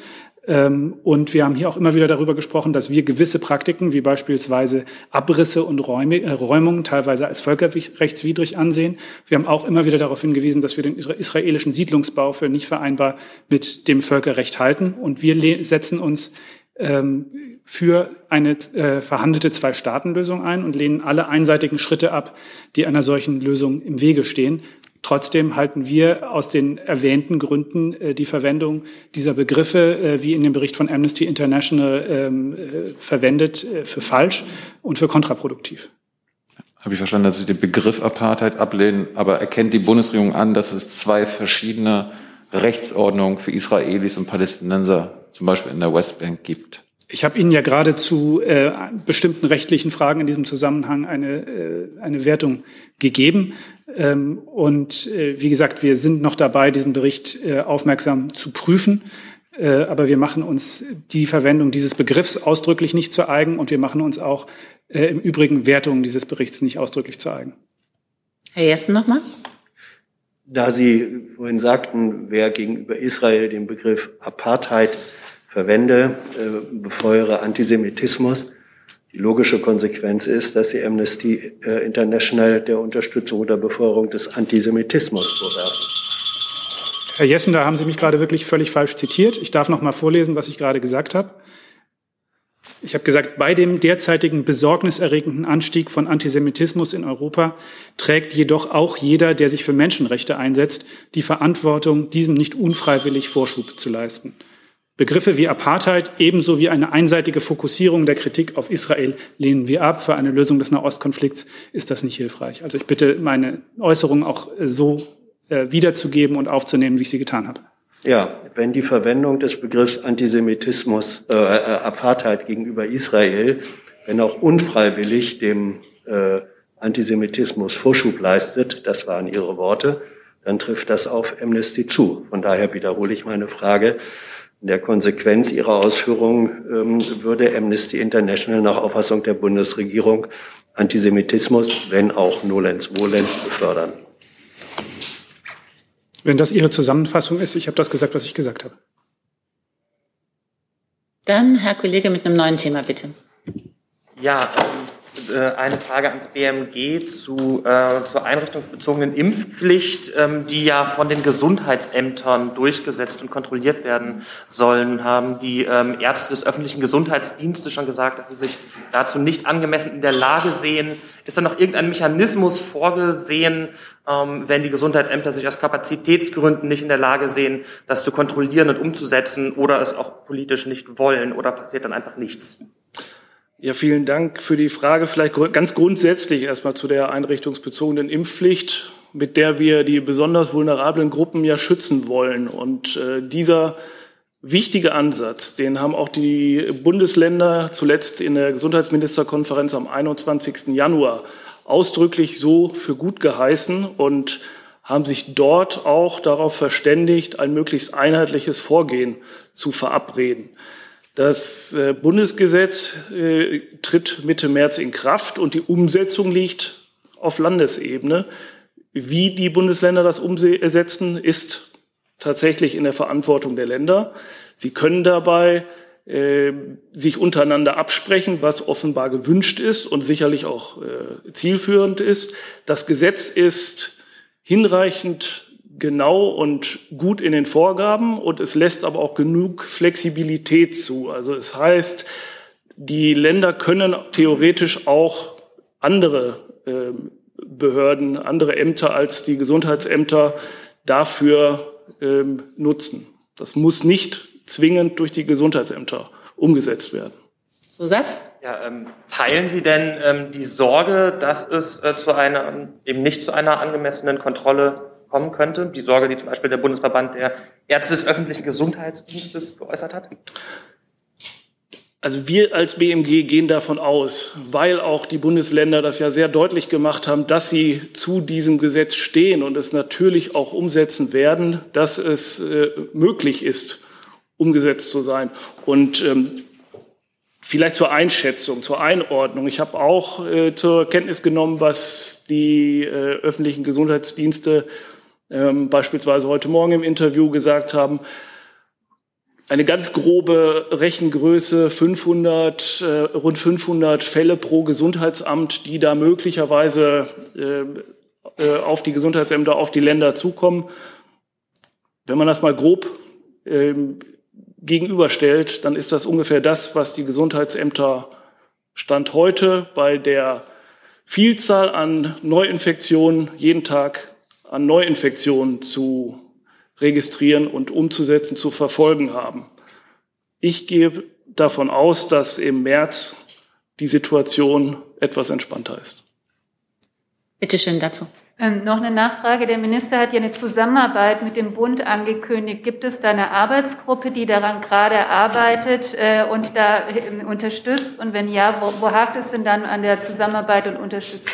Ähm, und wir haben hier auch immer wieder darüber gesprochen, dass wir gewisse Praktiken, wie beispielsweise Abrisse und Räume, äh, Räumungen, teilweise als völkerrechtswidrig ansehen. Wir haben auch immer wieder darauf hingewiesen, dass wir den israelischen Siedlungsbau für nicht vereinbar mit dem Völkerrecht halten. Und wir setzen uns ähm, für eine äh, verhandelte Zwei-Staaten-Lösung ein und lehnen alle einseitigen Schritte ab, die einer solchen Lösung im Wege stehen. Trotzdem halten wir aus den erwähnten Gründen äh, die Verwendung dieser Begriffe, äh, wie in dem Bericht von Amnesty International ähm, äh, verwendet, äh, für falsch und für kontraproduktiv. Habe ich verstanden, dass Sie den Begriff Apartheid ablehnen, aber erkennt die Bundesregierung an, dass es zwei verschiedene Rechtsordnungen für Israelis und Palästinenser, zum Beispiel in der Westbank, gibt? Ich habe Ihnen ja gerade zu äh, bestimmten rechtlichen Fragen in diesem Zusammenhang eine, äh, eine Wertung gegeben. Ähm, und äh, wie gesagt, wir sind noch dabei, diesen Bericht äh, aufmerksam zu prüfen. Äh, aber wir machen uns die Verwendung dieses Begriffs ausdrücklich nicht zu eigen und wir machen uns auch äh, im Übrigen Wertungen dieses Berichts nicht ausdrücklich zu eigen. Herr Jessen nochmal. Da Sie vorhin sagten, wer gegenüber Israel den Begriff Apartheid verwende, äh, befeuere Antisemitismus. Die logische Konsequenz ist, dass sie Amnesty äh, International der Unterstützung oder Befeuerung des Antisemitismus vorwerfen. Herr Jessen, da haben Sie mich gerade wirklich völlig falsch zitiert. Ich darf noch mal vorlesen, was ich gerade gesagt habe. Ich habe gesagt, bei dem derzeitigen besorgniserregenden Anstieg von Antisemitismus in Europa trägt jedoch auch jeder, der sich für Menschenrechte einsetzt, die Verantwortung, diesem nicht unfreiwillig Vorschub zu leisten. Begriffe wie Apartheid ebenso wie eine einseitige Fokussierung der Kritik auf Israel lehnen wir ab. Für eine Lösung des Nahostkonflikts ist das nicht hilfreich. Also ich bitte, meine Äußerungen auch so äh, wiederzugeben und aufzunehmen, wie ich sie getan habe. Ja, wenn die Verwendung des Begriffs Antisemitismus, äh, äh, Apartheid gegenüber Israel, wenn auch unfreiwillig dem äh, Antisemitismus Vorschub leistet, das waren Ihre Worte, dann trifft das auf Amnesty zu. Von daher wiederhole ich meine Frage. In der Konsequenz Ihrer Ausführungen ähm, würde Amnesty International nach Auffassung der Bundesregierung Antisemitismus, wenn auch nolens volens, befördern. Wenn das Ihre Zusammenfassung ist, ich habe das gesagt, was ich gesagt habe. Dann Herr Kollege mit einem neuen Thema, bitte. Ja, ähm, äh, eine Frage ans BMG zu, äh, zur einrichtungsbezogenen Impfpflicht, ähm, die ja von den Gesundheitsämtern durchgesetzt und kontrolliert werden sollen, haben die ähm, Ärzte des öffentlichen Gesundheitsdienstes schon gesagt, dass sie sich dazu nicht angemessen in der Lage sehen. Ist da noch irgendein Mechanismus vorgesehen, ähm, wenn die Gesundheitsämter sich aus Kapazitätsgründen nicht in der Lage sehen, das zu kontrollieren und umzusetzen oder es auch politisch nicht wollen oder passiert dann einfach nichts? Ja, vielen Dank für die Frage. Vielleicht ganz grundsätzlich erstmal zu der einrichtungsbezogenen Impfpflicht, mit der wir die besonders vulnerablen Gruppen ja schützen wollen. Und äh, dieser wichtige Ansatz, den haben auch die Bundesländer zuletzt in der Gesundheitsministerkonferenz am 21. Januar ausdrücklich so für gut geheißen und haben sich dort auch darauf verständigt, ein möglichst einheitliches Vorgehen zu verabreden. Das äh, Bundesgesetz äh, tritt Mitte März in Kraft und die Umsetzung liegt auf Landesebene. Wie die Bundesländer das umsetzen, ist tatsächlich in der Verantwortung der Länder. Sie können dabei äh, sich untereinander absprechen, was offenbar gewünscht ist und sicherlich auch äh, zielführend ist. Das Gesetz ist hinreichend genau und gut in den Vorgaben und es lässt aber auch genug Flexibilität zu. Also es heißt, die Länder können theoretisch auch andere äh, Behörden, andere Ämter als die Gesundheitsämter dafür äh, nutzen. Das muss nicht zwingend durch die Gesundheitsämter umgesetzt werden. Zusatz? Ja, ähm, teilen Sie denn ähm, die Sorge, dass es äh, zu einer, eben nicht zu einer angemessenen Kontrolle kommen könnte? Die Sorge, die zum Beispiel der Bundesverband der Ärzte des öffentlichen Gesundheitsdienstes geäußert hat? Also wir als BMG gehen davon aus, weil auch die Bundesländer das ja sehr deutlich gemacht haben, dass sie zu diesem Gesetz stehen und es natürlich auch umsetzen werden, dass es äh, möglich ist, umgesetzt zu sein. Und ähm, vielleicht zur Einschätzung, zur Einordnung. Ich habe auch äh, zur Kenntnis genommen, was die äh, öffentlichen Gesundheitsdienste ähm, beispielsweise heute Morgen im Interview gesagt haben, eine ganz grobe Rechengröße, 500, äh, rund 500 Fälle pro Gesundheitsamt, die da möglicherweise äh, äh, auf die Gesundheitsämter, auf die Länder zukommen. Wenn man das mal grob äh, gegenüberstellt, dann ist das ungefähr das, was die Gesundheitsämter Stand heute bei der Vielzahl an Neuinfektionen jeden Tag an Neuinfektionen zu registrieren und umzusetzen, zu verfolgen haben. Ich gehe davon aus, dass im März die Situation etwas entspannter ist. Bitte schön dazu. Ähm, noch eine Nachfrage. Der Minister hat ja eine Zusammenarbeit mit dem Bund angekündigt. Gibt es da eine Arbeitsgruppe, die daran gerade arbeitet äh, und da äh, unterstützt? Und wenn ja, wo, wo hakt es denn dann an der Zusammenarbeit und Unterstützung?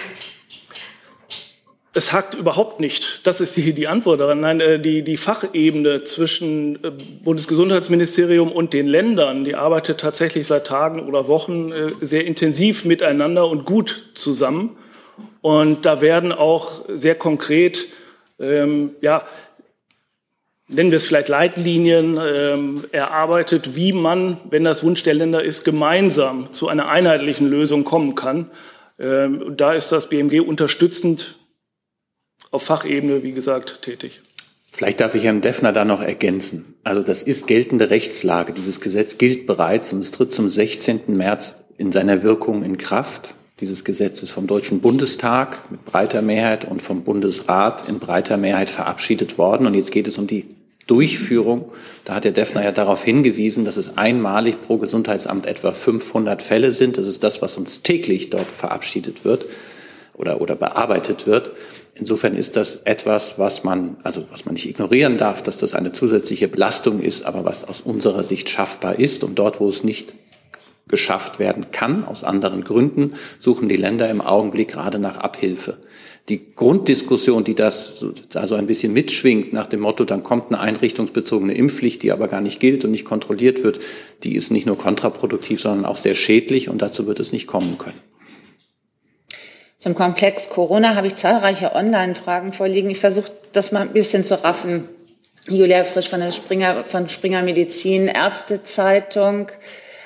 Es hakt überhaupt nicht. Das ist die, die Antwort daran. Nein, äh, die, die Fachebene zwischen äh, Bundesgesundheitsministerium und den Ländern, die arbeitet tatsächlich seit Tagen oder Wochen äh, sehr intensiv miteinander und gut zusammen. Und da werden auch sehr konkret, ähm, ja, nennen wir es vielleicht Leitlinien, ähm, erarbeitet, wie man, wenn das Wunsch der Länder ist, gemeinsam zu einer einheitlichen Lösung kommen kann. Ähm, da ist das BMG unterstützend auf Fachebene, wie gesagt, tätig. Vielleicht darf ich Herrn Deffner da noch ergänzen. Also das ist geltende Rechtslage. Dieses Gesetz gilt bereits und es tritt zum 16. März in seiner Wirkung in Kraft. Dieses Gesetz ist vom Deutschen Bundestag mit breiter Mehrheit und vom Bundesrat in breiter Mehrheit verabschiedet worden. Und jetzt geht es um die Durchführung. Da hat Herr Deffner ja darauf hingewiesen, dass es einmalig pro Gesundheitsamt etwa 500 Fälle sind. Das ist das, was uns täglich dort verabschiedet wird oder, oder bearbeitet wird. Insofern ist das etwas, was man, also was man nicht ignorieren darf, dass das eine zusätzliche Belastung ist, aber was aus unserer Sicht schaffbar ist. Und dort, wo es nicht geschafft werden kann, aus anderen Gründen, suchen die Länder im Augenblick gerade nach Abhilfe. Die Grunddiskussion, die das da so ein bisschen mitschwingt, nach dem Motto, dann kommt eine einrichtungsbezogene Impfpflicht, die aber gar nicht gilt und nicht kontrolliert wird, die ist nicht nur kontraproduktiv, sondern auch sehr schädlich und dazu wird es nicht kommen können. Zum Komplex Corona habe ich zahlreiche Online-Fragen vorliegen. Ich versuche das mal ein bisschen zu raffen. Julia Frisch von der Springer, von Springer Medizin, Ärztezeitung.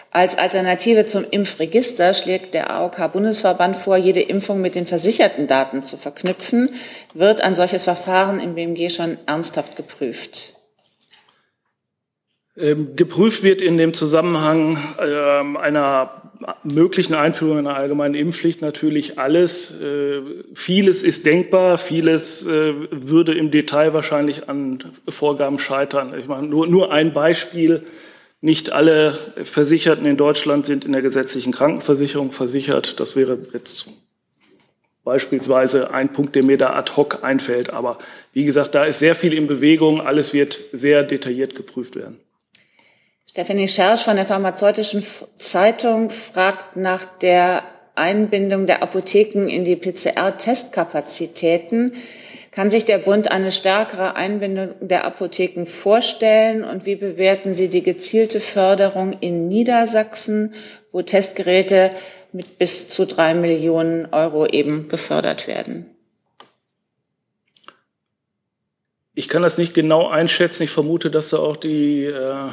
Als Alternative zum Impfregister schlägt der AOK-Bundesverband vor, jede Impfung mit den versicherten Daten zu verknüpfen. Wird ein solches Verfahren im BMG schon ernsthaft geprüft? Ähm, geprüft wird in dem Zusammenhang ähm, einer möglichen Einführung einer allgemeinen Impfpflicht natürlich alles. Äh, vieles ist denkbar, vieles äh, würde im Detail wahrscheinlich an Vorgaben scheitern. Ich meine, nur, nur ein Beispiel. Nicht alle Versicherten in Deutschland sind in der gesetzlichen Krankenversicherung versichert. Das wäre jetzt beispielsweise ein Punkt, der mir da ad hoc einfällt. Aber wie gesagt, da ist sehr viel in Bewegung. Alles wird sehr detailliert geprüft werden. Stephanie Schersch von der Pharmazeutischen Zeitung fragt nach der Einbindung der Apotheken in die PCR-Testkapazitäten. Kann sich der Bund eine stärkere Einbindung der Apotheken vorstellen? Und wie bewerten Sie die gezielte Förderung in Niedersachsen, wo Testgeräte mit bis zu drei Millionen Euro eben gefördert werden? Ich kann das nicht genau einschätzen. Ich vermute, dass da auch die äh,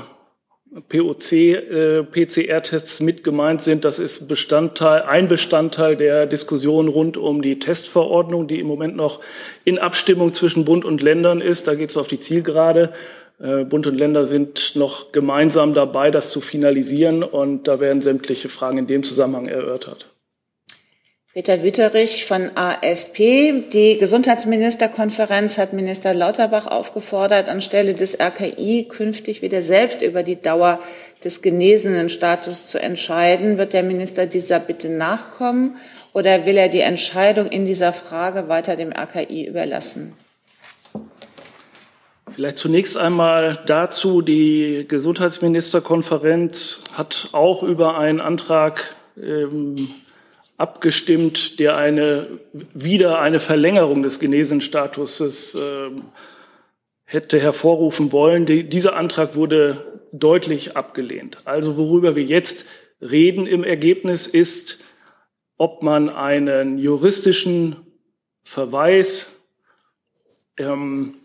POC-PCR-Tests äh, mit gemeint sind. Das ist Bestandteil, ein Bestandteil der Diskussion rund um die Testverordnung, die im Moment noch in Abstimmung zwischen Bund und Ländern ist. Da geht es auf die Zielgerade. Äh, Bund und Länder sind noch gemeinsam dabei, das zu finalisieren und da werden sämtliche Fragen in dem Zusammenhang erörtert. Peter Wüterich von AfP. Die Gesundheitsministerkonferenz hat Minister Lauterbach aufgefordert, anstelle des RKI künftig wieder selbst über die Dauer des genesenen Status zu entscheiden. Wird der Minister dieser Bitte nachkommen oder will er die Entscheidung in dieser Frage weiter dem RKI überlassen? Vielleicht zunächst einmal dazu, die Gesundheitsministerkonferenz hat auch über einen Antrag ähm, abgestimmt, der eine, wieder eine Verlängerung des Genesenstatuses äh, hätte hervorrufen wollen. Die, dieser Antrag wurde deutlich abgelehnt. Also worüber wir jetzt reden im Ergebnis ist, ob man einen juristischen Verweis ähm,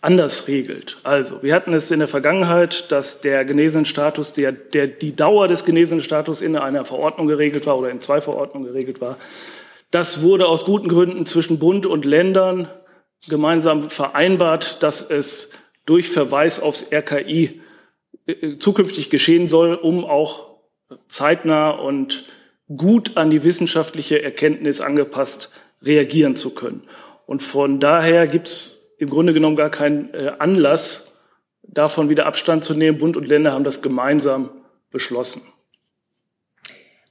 anders regelt. Also, wir hatten es in der Vergangenheit, dass der Genesenenstatus, der, der, die Dauer des Genesenenstatus in einer Verordnung geregelt war oder in zwei Verordnungen geregelt war. Das wurde aus guten Gründen zwischen Bund und Ländern gemeinsam vereinbart, dass es durch Verweis aufs RKI äh, zukünftig geschehen soll, um auch zeitnah und gut an die wissenschaftliche Erkenntnis angepasst reagieren zu können. Und von daher gibt es im Grunde genommen gar keinen äh, Anlass, davon wieder Abstand zu nehmen. Bund und Länder haben das gemeinsam beschlossen.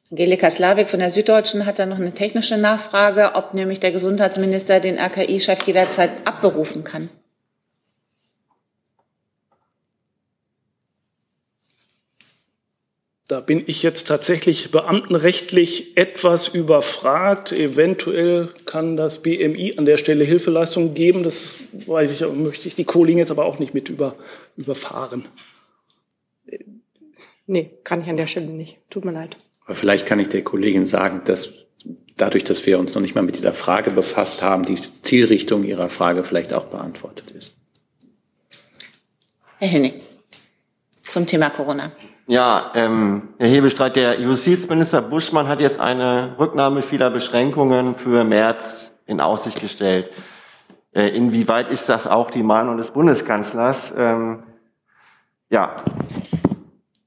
Angelika Slavik von der Süddeutschen hat da noch eine technische Nachfrage, ob nämlich der Gesundheitsminister den RKI-Chef jederzeit abberufen kann. Da bin ich jetzt tatsächlich beamtenrechtlich etwas überfragt. Eventuell kann das BMI an der Stelle Hilfeleistungen geben. Das weiß ich, möchte ich die Kollegen jetzt aber auch nicht mit über, überfahren. Nee, kann ich an der Stelle nicht. Tut mir leid. Aber vielleicht kann ich der Kollegin sagen, dass dadurch, dass wir uns noch nicht mal mit dieser Frage befasst haben, die Zielrichtung Ihrer Frage vielleicht auch beantwortet ist. Herr Hennig, zum Thema Corona. Ja, ähm, Herr Hebestreit, der Justizminister Buschmann hat jetzt eine Rücknahme vieler Beschränkungen für März in Aussicht gestellt. Äh, inwieweit ist das auch die Meinung des Bundeskanzlers? Ähm, ja.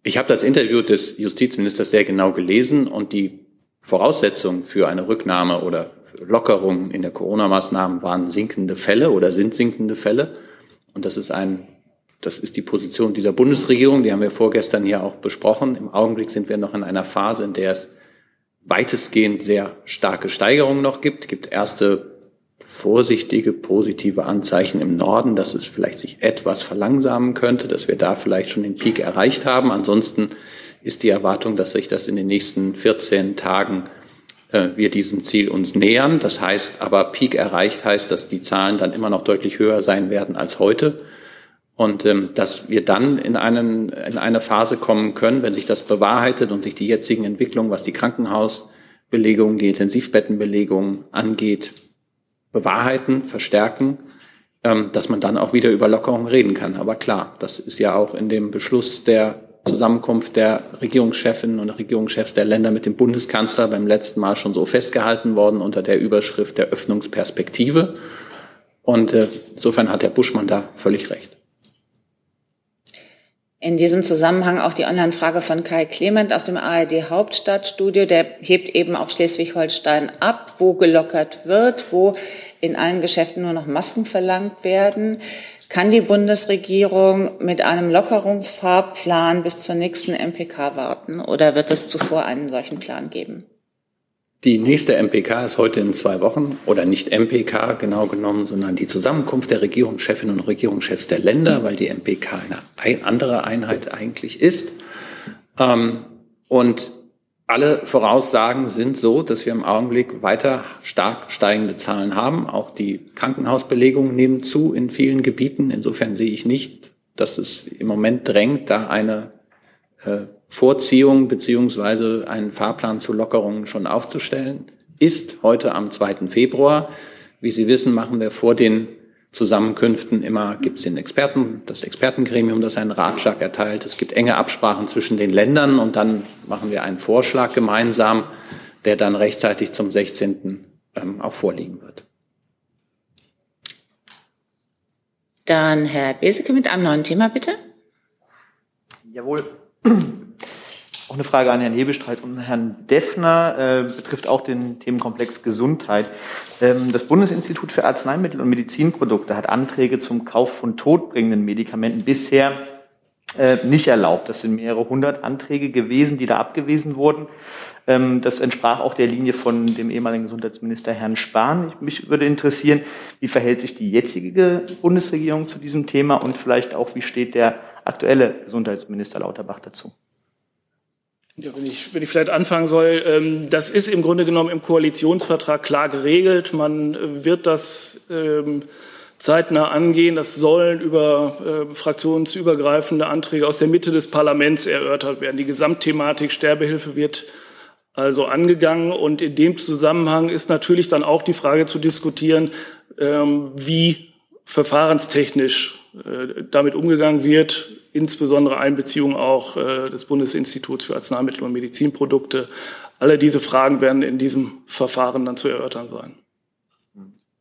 Ich habe das Interview des Justizministers sehr genau gelesen und die Voraussetzungen für eine Rücknahme oder Lockerung in der Corona-Maßnahmen waren sinkende Fälle oder sind sinkende Fälle. Und das ist ein, das ist die Position dieser Bundesregierung. Die haben wir vorgestern hier auch besprochen. Im Augenblick sind wir noch in einer Phase, in der es weitestgehend sehr starke Steigerungen noch gibt. Es gibt erste vorsichtige, positive Anzeichen im Norden, dass es vielleicht sich etwas verlangsamen könnte, dass wir da vielleicht schon den Peak erreicht haben. Ansonsten ist die Erwartung, dass sich das in den nächsten 14 Tagen äh, wir diesem Ziel uns nähern. Das heißt aber, Peak erreicht heißt, dass die Zahlen dann immer noch deutlich höher sein werden als heute. Und ähm, dass wir dann in, einen, in eine Phase kommen können, wenn sich das bewahrheitet und sich die jetzigen Entwicklungen, was die Krankenhausbelegung, die Intensivbettenbelegung angeht, bewahrheiten, verstärken, ähm, dass man dann auch wieder über Lockerungen reden kann. Aber klar, das ist ja auch in dem Beschluss der Zusammenkunft der Regierungschefinnen und Regierungschefs der Länder mit dem Bundeskanzler beim letzten Mal schon so festgehalten worden unter der Überschrift der Öffnungsperspektive. Und äh, insofern hat Herr Buschmann da völlig recht. In diesem Zusammenhang auch die Online-Frage von Kai Clement aus dem ARD Hauptstadtstudio. Der hebt eben auf Schleswig-Holstein ab, wo gelockert wird, wo in allen Geschäften nur noch Masken verlangt werden. Kann die Bundesregierung mit einem Lockerungsfahrplan bis zur nächsten MPK warten oder wird es zuvor einen solchen Plan geben? Die nächste MPK ist heute in zwei Wochen oder nicht MPK genau genommen, sondern die Zusammenkunft der Regierungschefinnen und Regierungschefs der Länder, weil die MPK eine andere Einheit eigentlich ist. Ähm, und alle Voraussagen sind so, dass wir im Augenblick weiter stark steigende Zahlen haben. Auch die Krankenhausbelegungen nehmen zu in vielen Gebieten. Insofern sehe ich nicht, dass es im Moment drängt, da eine äh, Vorziehung beziehungsweise einen Fahrplan zu Lockerungen schon aufzustellen, ist heute am 2. Februar. Wie Sie wissen, machen wir vor den Zusammenkünften immer, gibt es den Experten, das Expertengremium, das einen Ratschlag erteilt. Es gibt enge Absprachen zwischen den Ländern und dann machen wir einen Vorschlag gemeinsam, der dann rechtzeitig zum 16. Ähm, auch vorliegen wird. Dann Herr Beseke mit einem neuen Thema, bitte. Jawohl. Auch eine Frage an Herrn Hebestreit und Herrn Deffner, äh, betrifft auch den Themenkomplex Gesundheit. Ähm, das Bundesinstitut für Arzneimittel und Medizinprodukte hat Anträge zum Kauf von todbringenden Medikamenten bisher äh, nicht erlaubt. Das sind mehrere hundert Anträge gewesen, die da abgewiesen wurden. Ähm, das entsprach auch der Linie von dem ehemaligen Gesundheitsminister Herrn Spahn. mich würde interessieren, wie verhält sich die jetzige Bundesregierung zu diesem Thema und vielleicht auch, wie steht der aktuelle Gesundheitsminister Lauterbach dazu? Ja, wenn, ich, wenn ich vielleicht anfangen soll, ähm, das ist im Grunde genommen im Koalitionsvertrag klar geregelt. Man wird das ähm, zeitnah angehen. Das sollen über äh, fraktionsübergreifende Anträge aus der Mitte des Parlaments erörtert werden. Die Gesamtthematik Sterbehilfe wird also angegangen. Und in dem Zusammenhang ist natürlich dann auch die Frage zu diskutieren, ähm, wie verfahrenstechnisch damit umgegangen wird, insbesondere Einbeziehung auch äh, des Bundesinstituts für Arzneimittel und Medizinprodukte. Alle diese Fragen werden in diesem Verfahren dann zu erörtern sein.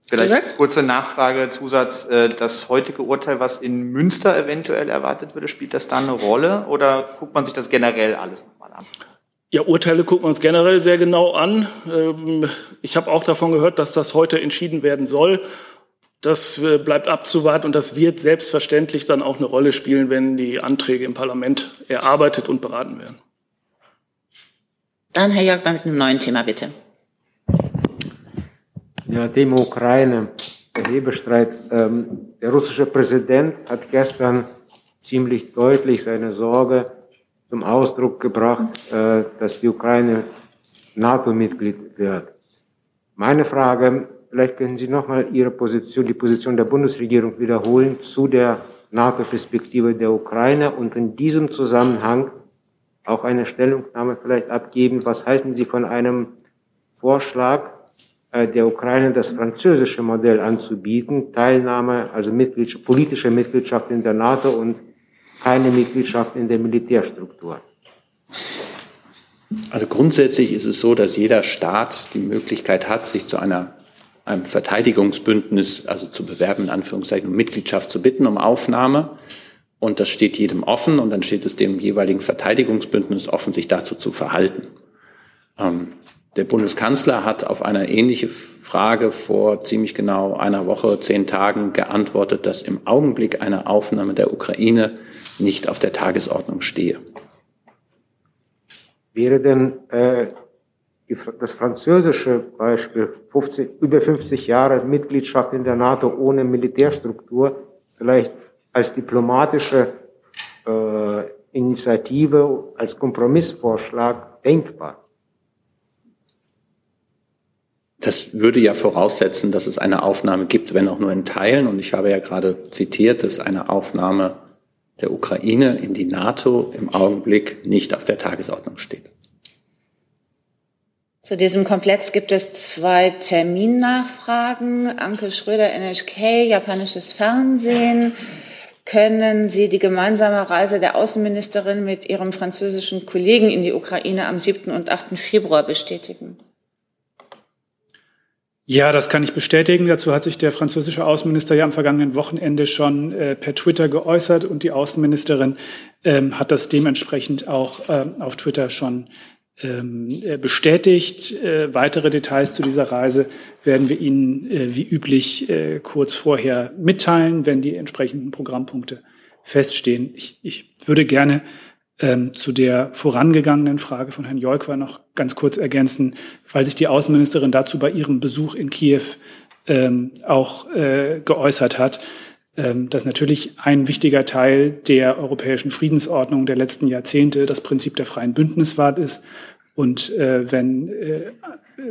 Vielleicht Zusatz? kurze Nachfrage, Zusatz. Äh, das heutige Urteil, was in Münster eventuell erwartet würde, spielt das da eine Rolle oder guckt man sich das generell alles nochmal an? Ja, Urteile gucken wir uns generell sehr genau an. Ähm, ich habe auch davon gehört, dass das heute entschieden werden soll. Das äh, bleibt abzuwarten und das wird selbstverständlich dann auch eine Rolle spielen, wenn die Anträge im Parlament erarbeitet und beraten werden. Dann Herr Jörg mit einem neuen Thema, bitte. Ja, Thema Ukraine, der Hebestreit. Ähm, der russische Präsident hat gestern ziemlich deutlich seine Sorge zum Ausdruck gebracht, äh, dass die Ukraine NATO-Mitglied wird. Meine Frage, Vielleicht können Sie nochmal Ihre Position, die Position der Bundesregierung wiederholen zu der NATO-Perspektive der Ukraine und in diesem Zusammenhang auch eine Stellungnahme vielleicht abgeben. Was halten Sie von einem Vorschlag äh, der Ukraine, das französische Modell anzubieten, Teilnahme, also Mitgliedschaft, politische Mitgliedschaft in der NATO und keine Mitgliedschaft in der Militärstruktur? Also grundsätzlich ist es so, dass jeder Staat die Möglichkeit hat, sich zu einer einem Verteidigungsbündnis, also zu bewerben, in Anführungszeichen, um Mitgliedschaft zu bitten, um Aufnahme. Und das steht jedem offen und dann steht es dem jeweiligen Verteidigungsbündnis offen, sich dazu zu verhalten. Ähm, der Bundeskanzler hat auf eine ähnliche Frage vor ziemlich genau einer Woche, zehn Tagen geantwortet, dass im Augenblick eine Aufnahme der Ukraine nicht auf der Tagesordnung stehe. Wäre denn äh, das französische Beispiel 50, über 50 Jahre Mitgliedschaft in der NATO ohne Militärstruktur vielleicht als diplomatische äh, Initiative, als Kompromissvorschlag denkbar? Das würde ja voraussetzen, dass es eine Aufnahme gibt, wenn auch nur in Teilen. Und ich habe ja gerade zitiert, dass eine Aufnahme der Ukraine in die NATO im Augenblick nicht auf der Tagesordnung steht. Zu diesem Komplex gibt es zwei Terminnachfragen. Anke Schröder, NHK, japanisches Fernsehen. Können Sie die gemeinsame Reise der Außenministerin mit ihrem französischen Kollegen in die Ukraine am 7. und 8. Februar bestätigen? Ja, das kann ich bestätigen. Dazu hat sich der französische Außenminister ja am vergangenen Wochenende schon äh, per Twitter geäußert und die Außenministerin ähm, hat das dementsprechend auch äh, auf Twitter schon bestätigt. Äh, weitere Details zu dieser Reise werden wir Ihnen äh, wie üblich äh, kurz vorher mitteilen, wenn die entsprechenden Programmpunkte feststehen. Ich, ich würde gerne ähm, zu der vorangegangenen Frage von Herrn Jolkwa noch ganz kurz ergänzen, weil sich die Außenministerin dazu bei ihrem Besuch in Kiew ähm, auch äh, geäußert hat, ähm, dass natürlich ein wichtiger Teil der europäischen Friedensordnung der letzten Jahrzehnte das Prinzip der freien Bündniswahl ist. Und äh, wenn äh,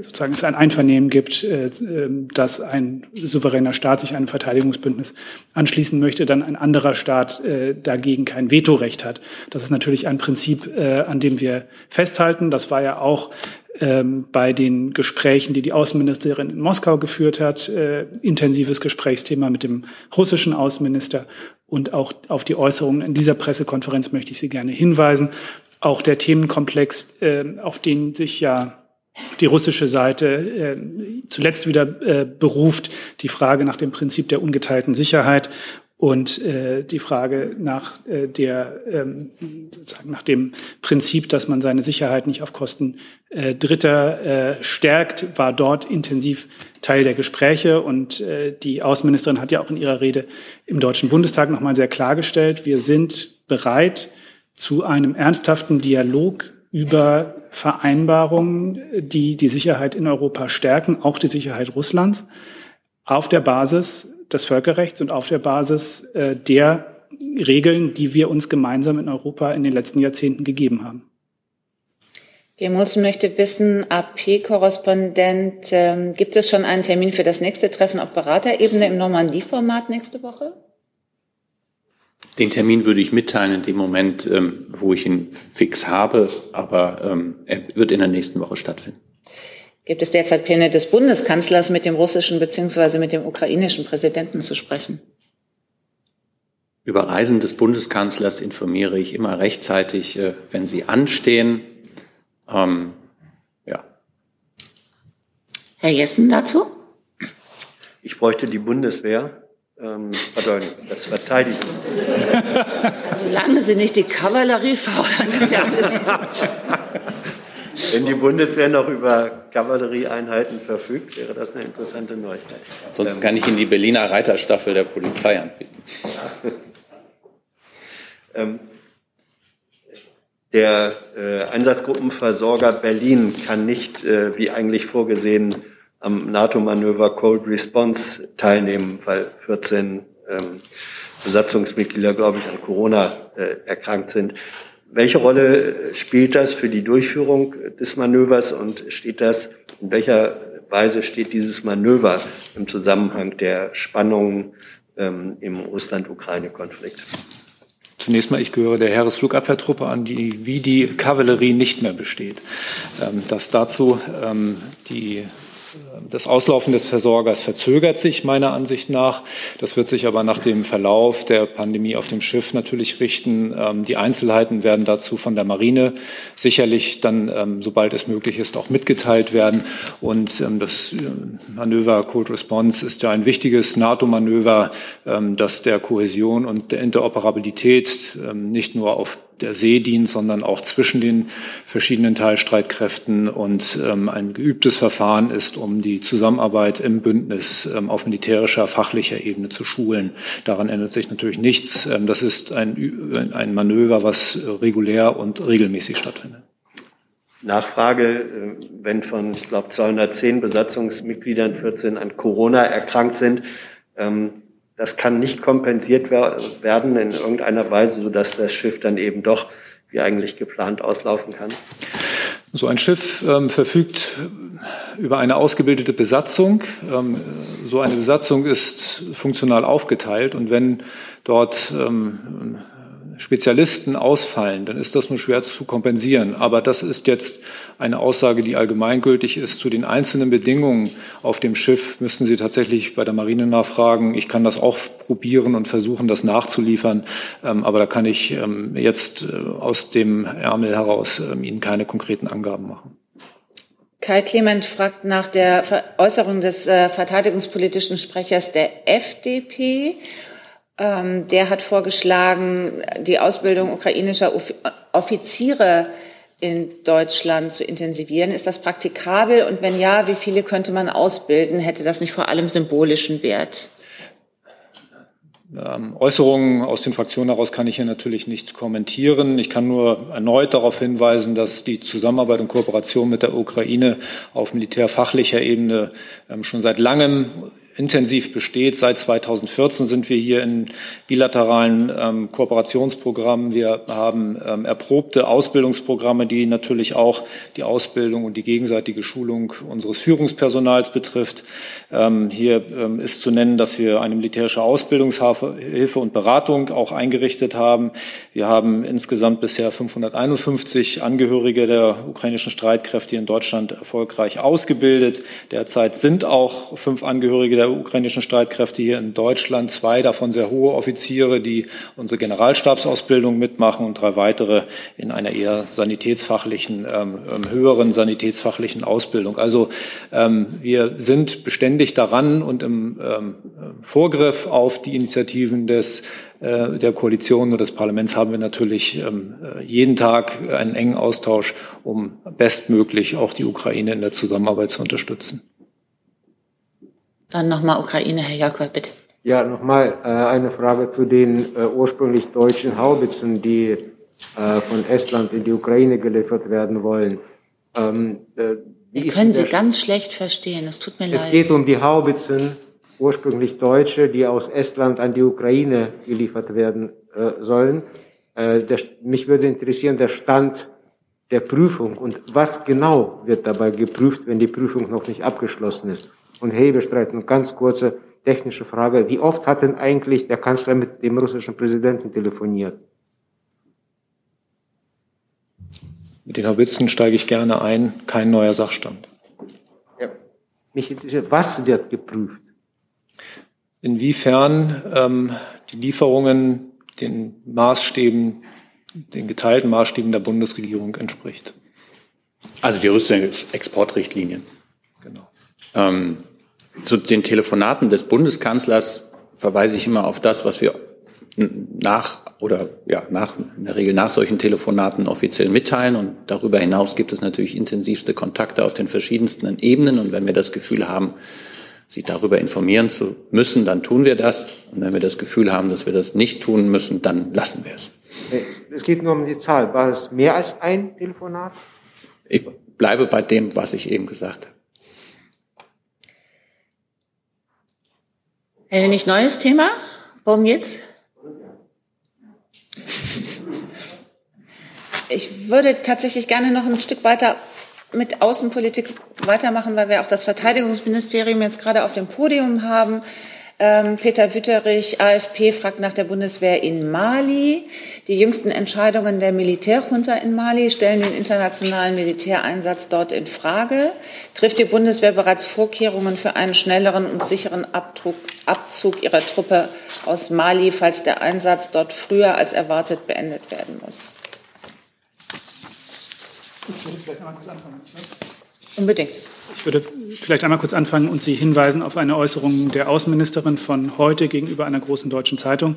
sozusagen es ein Einvernehmen gibt, äh, ähm, dass ein souveräner Staat sich einem Verteidigungsbündnis anschließen möchte, dann ein anderer Staat äh, dagegen kein Vetorecht hat. Das ist natürlich ein Prinzip, äh, an dem wir festhalten. Das war ja auch ähm, bei den Gesprächen, die die Außenministerin in Moskau geführt hat, intensives Gesprächsthema mit dem russischen Außenminister. Und auch auf die Äußerungen in dieser Pressekonferenz möchte ich Sie gerne hinweisen. Auch der Themenkomplex, auf den sich ja die russische Seite äh, zuletzt wieder äh, beruft, die Frage nach dem Prinzip der ungeteilten Sicherheit und äh, die Frage nach äh, der ähm, sozusagen nach dem Prinzip, dass man seine Sicherheit nicht auf Kosten äh, Dritter äh, stärkt, war dort intensiv Teil der Gespräche. Und äh, die Außenministerin hat ja auch in ihrer Rede im Deutschen Bundestag nochmal sehr klargestellt, wir sind bereit zu einem ernsthaften Dialog über Vereinbarungen, die die Sicherheit in Europa stärken, auch die Sicherheit Russlands, auf der Basis des Völkerrechts und auf der Basis äh, der Regeln, die wir uns gemeinsam in Europa in den letzten Jahrzehnten gegeben haben. Gemulzen möchte wissen, AP-Korrespondent, äh, gibt es schon einen Termin für das nächste Treffen auf Beraterebene im Normandie-Format nächste Woche? Den Termin würde ich mitteilen in dem Moment, ähm, wo ich ihn fix habe, aber ähm, er wird in der nächsten Woche stattfinden. Gibt es derzeit Pläne des Bundeskanzlers, mit dem russischen bzw. mit dem ukrainischen Präsidenten zu sprechen? Über Reisen des Bundeskanzlers informiere ich immer rechtzeitig, äh, wenn sie anstehen. Ähm, ja. Herr Jessen dazu? Ich bräuchte die Bundeswehr ähm, pardon, das Verteidigen. Solange Sie nicht die Kavallerie fordern, ist ja alles gut. Wenn die Bundeswehr noch über Kavallerieeinheiten verfügt, wäre das eine interessante Neuigkeit. Sonst kann ich Ihnen die Berliner Reiterstaffel der Polizei anbieten. ähm, der äh, Einsatzgruppenversorger Berlin kann nicht, äh, wie eigentlich vorgesehen, am NATO-Manöver Cold Response teilnehmen, weil 14 ähm, Besatzungsmitglieder, glaube ich, an Corona äh, erkrankt sind. Welche Rolle spielt das für die Durchführung des Manövers und steht das, in welcher Weise steht dieses Manöver im Zusammenhang der Spannungen ähm, im Russland-Ukraine-Konflikt? Zunächst mal, ich gehöre der Heeresflugabwehrtruppe an, die wie die Kavallerie nicht mehr besteht. Ähm, dass dazu ähm, die das Auslaufen des Versorgers verzögert sich meiner Ansicht nach. Das wird sich aber nach dem Verlauf der Pandemie auf dem Schiff natürlich richten. Ähm, die Einzelheiten werden dazu von der Marine sicherlich dann, ähm, sobald es möglich ist, auch mitgeteilt werden. Und ähm, das äh, Manöver Cold Response ist ja ein wichtiges NATO-Manöver, das der Kohäsion und der Interoperabilität nicht nur auf der See dient, sondern auch zwischen den verschiedenen Teilstreitkräften und ein geübtes Verfahren ist, um die Zusammenarbeit im Bündnis ähm, auf militärischer, fachlicher Ebene zu schulen. Daran ändert sich natürlich nichts. Ähm, das ist ein, ein Manöver, was regulär und regelmäßig stattfindet. Nachfrage, äh, wenn von, ich glaube, 210 Besatzungsmitgliedern 14 an Corona erkrankt sind, ähm, das kann nicht kompensiert werden in irgendeiner Weise, sodass das Schiff dann eben doch wie eigentlich geplant auslaufen kann? So ein Schiff ähm, verfügt über eine ausgebildete Besatzung. Ähm, so eine Besatzung ist funktional aufgeteilt und wenn dort ähm, Spezialisten ausfallen, dann ist das nur schwer zu kompensieren. Aber das ist jetzt eine Aussage, die allgemeingültig ist. Zu den einzelnen Bedingungen auf dem Schiff müssen Sie tatsächlich bei der Marine nachfragen. Ich kann das auch probieren und versuchen, das nachzuliefern. Ähm, aber da kann ich ähm, jetzt äh, aus dem Ärmel heraus ähm, Ihnen keine konkreten Angaben machen. Kai Clement fragt nach der Äußerung des äh, verteidigungspolitischen Sprechers der FDP ähm, der hat vorgeschlagen, die Ausbildung ukrainischer Offiziere in Deutschland zu intensivieren. Ist das praktikabel? Und wenn ja, wie viele könnte man ausbilden? Hätte das nicht vor allem symbolischen Wert? Ähm, Äußerungen aus den Fraktionen heraus kann ich hier natürlich nicht kommentieren. Ich kann nur erneut darauf hinweisen, dass die Zusammenarbeit und Kooperation mit der Ukraine auf militärfachlicher Ebene ähm, schon seit langem intensiv besteht. Seit 2014 sind wir hier in bilateralen ähm, Kooperationsprogrammen. Wir haben ähm, erprobte Ausbildungsprogramme, die natürlich auch die Ausbildung und die gegenseitige Schulung unseres Führungspersonals betrifft. Ähm, hier ähm, ist zu nennen, dass wir eine militärische Ausbildungshilfe und Beratung auch eingerichtet haben. Wir haben insgesamt bisher 551 Angehörige der ukrainischen Streitkräfte in Deutschland erfolgreich ausgebildet. Derzeit sind auch fünf Angehörige der ukrainischen Streitkräfte hier in Deutschland, zwei davon sehr hohe Offiziere, die unsere Generalstabsausbildung mitmachen und drei weitere in einer eher sanitätsfachlichen, ähm, ähm, höheren sanitätsfachlichen Ausbildung. Also ähm, wir sind beständig daran und im ähm, Vorgriff auf die Initiativen des äh, der Koalition und des Parlaments haben wir natürlich ähm, äh, jeden Tag einen engen Austausch, um bestmöglich auch die Ukraine in der Zusammenarbeit zu unterstützen. Dann nochmal Ukraine, Herr Jakob, bitte. Ja, nochmal äh, eine Frage zu den äh, ursprünglich deutschen Haubitzen, die äh, von Estland in die Ukraine geliefert werden wollen. Ähm, äh, Wir können Sie ganz schlecht verstehen, es tut mir es leid. Es geht um die Haubitzen, ursprünglich deutsche, die aus Estland an die Ukraine geliefert werden äh, sollen. Äh, der, mich würde interessieren der Stand der Prüfung und was genau wird dabei geprüft, wenn die Prüfung noch nicht abgeschlossen ist und Hebestreit. Und ganz kurze technische Frage. Wie oft hat denn eigentlich der Kanzler mit dem russischen Präsidenten telefoniert? Mit den Haubitzen steige ich gerne ein. Kein neuer Sachstand. Ja. Mich interessiert, was wird geprüft? Inwiefern ähm, die Lieferungen den Maßstäben, den geteilten Maßstäben der Bundesregierung entspricht. Also die Rüstungsexportrichtlinien. Ähm, zu den Telefonaten des Bundeskanzlers verweise ich immer auf das, was wir nach oder ja nach in der Regel nach solchen Telefonaten offiziell mitteilen und darüber hinaus gibt es natürlich intensivste Kontakte auf den verschiedensten Ebenen und wenn wir das Gefühl haben, Sie darüber informieren zu müssen, dann tun wir das und wenn wir das Gefühl haben, dass wir das nicht tun müssen, dann lassen wir es. Es geht nur um die Zahl. War es mehr als ein Telefonat? Ich bleibe bei dem, was ich eben gesagt habe. Herr Hönig, neues Thema? Worum geht's? Ich würde tatsächlich gerne noch ein Stück weiter mit Außenpolitik weitermachen, weil wir auch das Verteidigungsministerium jetzt gerade auf dem Podium haben. Ähm, Peter Wütterich, AfP, fragt nach der Bundeswehr in Mali. Die jüngsten Entscheidungen der Militärjunta in Mali stellen den internationalen Militäreinsatz dort in Frage. Trifft die Bundeswehr bereits Vorkehrungen für einen schnelleren und sicheren Abdruck, Abzug ihrer Truppe aus Mali, falls der Einsatz dort früher als erwartet beendet werden muss? Ich würde vielleicht einmal kurz anfangen. Unbedingt. Ich würde vielleicht einmal kurz anfangen und Sie hinweisen auf eine Äußerung der Außenministerin von heute gegenüber einer großen deutschen Zeitung.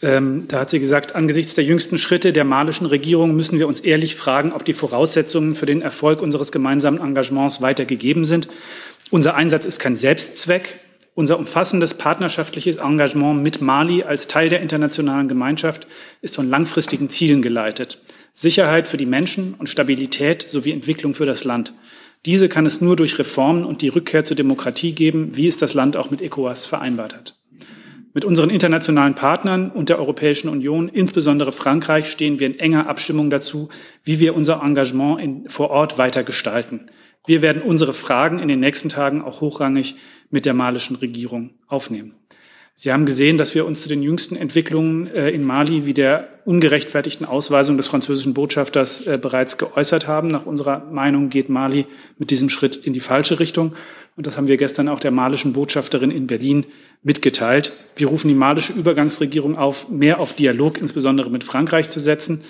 Ähm, da hat sie gesagt, angesichts der jüngsten Schritte der malischen Regierung müssen wir uns ehrlich fragen, ob die Voraussetzungen für den Erfolg unseres gemeinsamen Engagements weiter gegeben sind. Unser Einsatz ist kein Selbstzweck. Unser umfassendes partnerschaftliches Engagement mit Mali als Teil der internationalen Gemeinschaft ist von langfristigen Zielen geleitet. Sicherheit für die Menschen und Stabilität sowie Entwicklung für das Land. Diese kann es nur durch Reformen und die Rückkehr zur Demokratie geben, wie es das Land auch mit ECOWAS vereinbart hat. Mit unseren internationalen Partnern und der Europäischen Union, insbesondere Frankreich, stehen wir in enger Abstimmung dazu, wie wir unser Engagement in, vor Ort weiter gestalten. Wir werden unsere Fragen in den nächsten Tagen auch hochrangig mit der malischen Regierung aufnehmen. Sie haben gesehen, dass wir uns zu den jüngsten Entwicklungen äh, in Mali wie der ungerechtfertigten Ausweisung des französischen Botschafters äh, bereits geäußert haben. Nach unserer Meinung geht Mali mit diesem Schritt in die falsche Richtung. Und das haben wir gestern auch der malischen Botschafterin in Berlin mitgeteilt. Wir rufen die malische Übergangsregierung auf, mehr auf Dialog, insbesondere mit Frankreich zu setzen.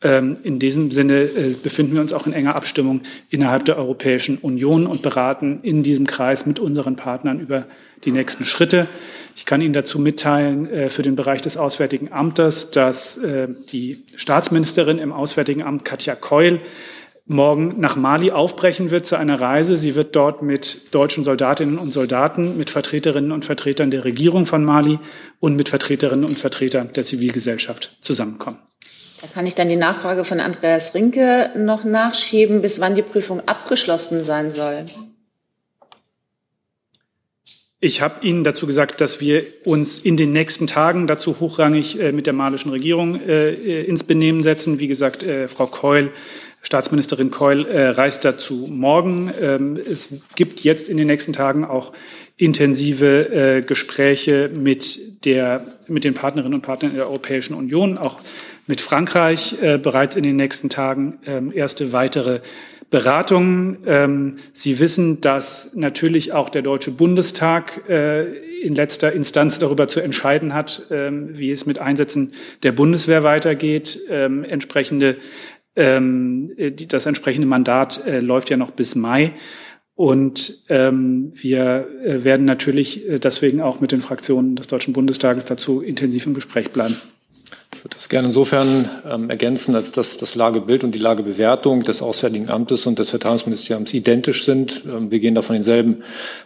Ähm, in diesem Sinne äh, befinden wir uns auch in enger Abstimmung innerhalb der Europäischen Union und beraten in diesem Kreis mit unseren Partnern über die nächsten Schritte. Ich kann Ihnen dazu mitteilen, äh, für den Bereich des Auswärtigen Amtes, dass äh, die Staatsministerin im Auswärtigen Amt, Katja Keul, morgen nach Mali aufbrechen wird zu einer Reise. Sie wird dort mit deutschen Soldatinnen und Soldaten, mit Vertreterinnen und Vertretern der Regierung von Mali und mit Vertreterinnen und Vertretern der Zivilgesellschaft zusammenkommen. Da kann ich dann die Nachfrage von Andreas Rinke noch nachschieben, bis wann die Prüfung abgeschlossen sein soll. Ich habe Ihnen dazu gesagt, dass wir uns in den nächsten Tagen dazu hochrangig äh, mit der malischen Regierung äh, äh, ins Benehmen setzen. Wie gesagt, äh, Frau Keul, Staatsministerin Keul, äh, reist dazu morgen. Ähm, es gibt jetzt in den nächsten Tagen auch intensive äh, Gespräche mit, der, mit den Partnerinnen und Partnern der Europäischen Union, auch mit Frankreich bereits in den nächsten Tagen ähm, erste weitere Beratungen. Ähm, Sie wissen, dass natürlich auch der Deutsche Bundestag äh, in letzter Instanz darüber zu entscheiden hat, ähm, wie es mit Einsätzen der Bundeswehr weitergeht. Ähm, entsprechende, das entsprechende Mandat äh, läuft ja noch bis Mai. Und ähm, wir äh, werden natürlich deswegen auch mit den Fraktionen des Deutschen Bundestages dazu intensiv im Gespräch bleiben. Ich würde das gerne insofern ähm, ergänzen, als dass das Lagebild und die Lagebewertung des Auswärtigen Amtes und des Verteidigungsministeriums identisch sind. Ähm, wir gehen da von denselben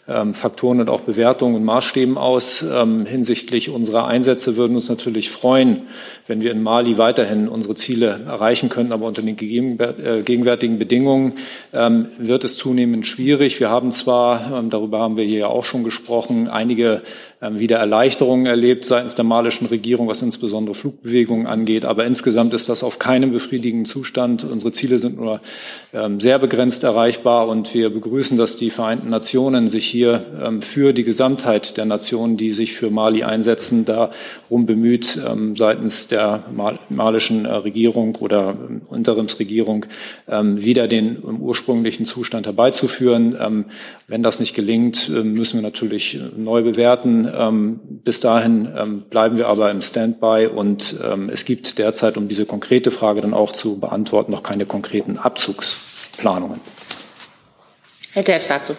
ähm, Faktoren und auch Bewertungen und Maßstäben aus. Ähm, hinsichtlich unserer Einsätze würden uns natürlich freuen, wenn wir in Mali weiterhin unsere Ziele erreichen können, aber unter den äh, gegenwärtigen Bedingungen ähm, wird es zunehmend schwierig. Wir haben zwar, ähm, darüber haben wir hier ja auch schon gesprochen, einige wieder Erleichterungen erlebt seitens der malischen Regierung, was insbesondere Flugbewegungen angeht. Aber insgesamt ist das auf keinem befriedigenden Zustand. Unsere Ziele sind nur ähm, sehr begrenzt erreichbar und wir begrüßen, dass die Vereinten Nationen sich hier ähm, für die Gesamtheit der Nationen, die sich für Mali einsetzen, darum bemüht, ähm, seitens der malischen äh, Regierung oder Interimsregierung wieder den ursprünglichen Zustand herbeizuführen. Wenn das nicht gelingt, müssen wir natürlich neu bewerten ähm, bis dahin ähm, bleiben wir aber im Standby und ähm, es gibt derzeit, um diese konkrete Frage dann auch zu beantworten, noch keine konkreten Abzugsplanungen. Herr Derz dazu.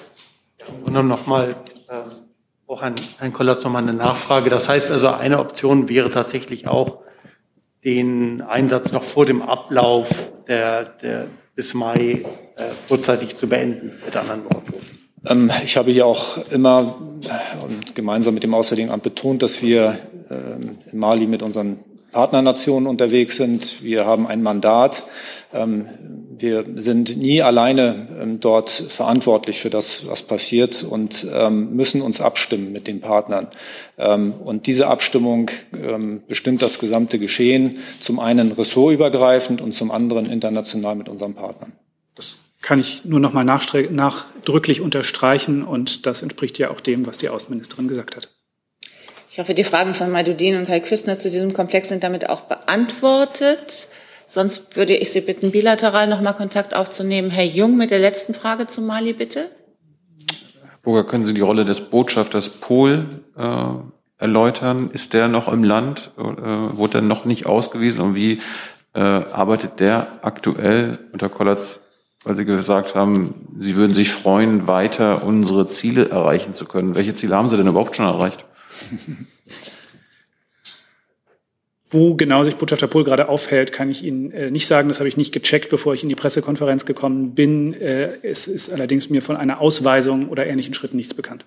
Und dann nochmal äh, auch an Herrn Kollatz nochmal eine Nachfrage. Das heißt also, eine Option wäre tatsächlich auch, den Einsatz noch vor dem Ablauf der, der bis Mai äh, vorzeitig zu beenden, mit anderen Worten. Ähm, ich habe hier auch immer und gemeinsam mit dem Auswärtigen Amt betont, dass wir ähm, in Mali mit unseren Partnernationen unterwegs sind. Wir haben ein Mandat. Ähm, wir sind nie alleine dort verantwortlich für das, was passiert und müssen uns abstimmen mit den Partnern. Und diese Abstimmung bestimmt das gesamte Geschehen, zum einen ressortübergreifend und zum anderen international mit unseren Partnern kann ich nur noch mal nachdrücklich unterstreichen und das entspricht ja auch dem, was die Außenministerin gesagt hat. Ich hoffe, die Fragen von Maidudin und Kai Küstner zu diesem Komplex sind damit auch beantwortet. Sonst würde ich Sie bitten, bilateral nochmal Kontakt aufzunehmen. Herr Jung mit der letzten Frage zu Mali, bitte. Burger, können Sie die Rolle des Botschafters Pohl äh, erläutern? Ist der noch im Land? Äh, wurde er noch nicht ausgewiesen? Und wie äh, arbeitet der aktuell unter Kollatz, weil Sie gesagt haben, Sie würden sich freuen, weiter unsere Ziele erreichen zu können? Welche Ziele haben Sie denn überhaupt schon erreicht? Wo genau sich Botschafter Pohl gerade aufhält, kann ich Ihnen äh, nicht sagen. Das habe ich nicht gecheckt, bevor ich in die Pressekonferenz gekommen bin. Äh, es ist allerdings mir von einer Ausweisung oder ähnlichen Schritten nichts bekannt.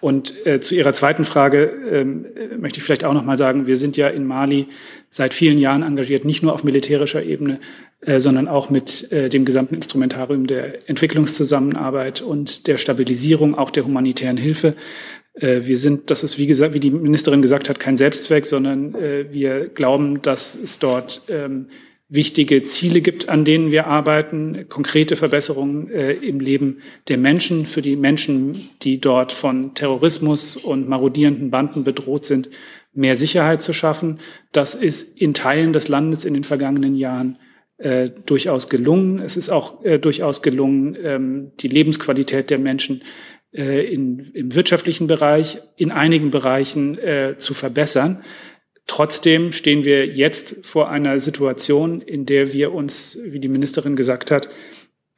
Und äh, zu Ihrer zweiten Frage ähm, äh, möchte ich vielleicht auch noch mal sagen, wir sind ja in Mali seit vielen Jahren engagiert, nicht nur auf militärischer Ebene, äh, sondern auch mit äh, dem gesamten Instrumentarium der Entwicklungszusammenarbeit und der Stabilisierung, auch der humanitären Hilfe. Äh, wir sind, das ist wie gesagt, wie die Ministerin gesagt hat, kein Selbstzweck, sondern äh, wir glauben, dass es dort ähm, wichtige Ziele gibt, an denen wir arbeiten, konkrete Verbesserungen äh, im Leben der Menschen, für die Menschen, die dort von Terrorismus und marodierenden Banden bedroht sind, mehr Sicherheit zu schaffen. Das ist in Teilen des Landes in den vergangenen Jahren durchaus gelungen. Es ist auch durchaus gelungen, ähm, die Lebensqualität der Menschen äh, in, im wirtschaftlichen Bereich, in einigen Bereichen äh, zu verbessern. Trotzdem stehen wir jetzt vor einer Situation, in der wir uns, wie die Ministerin gesagt hat,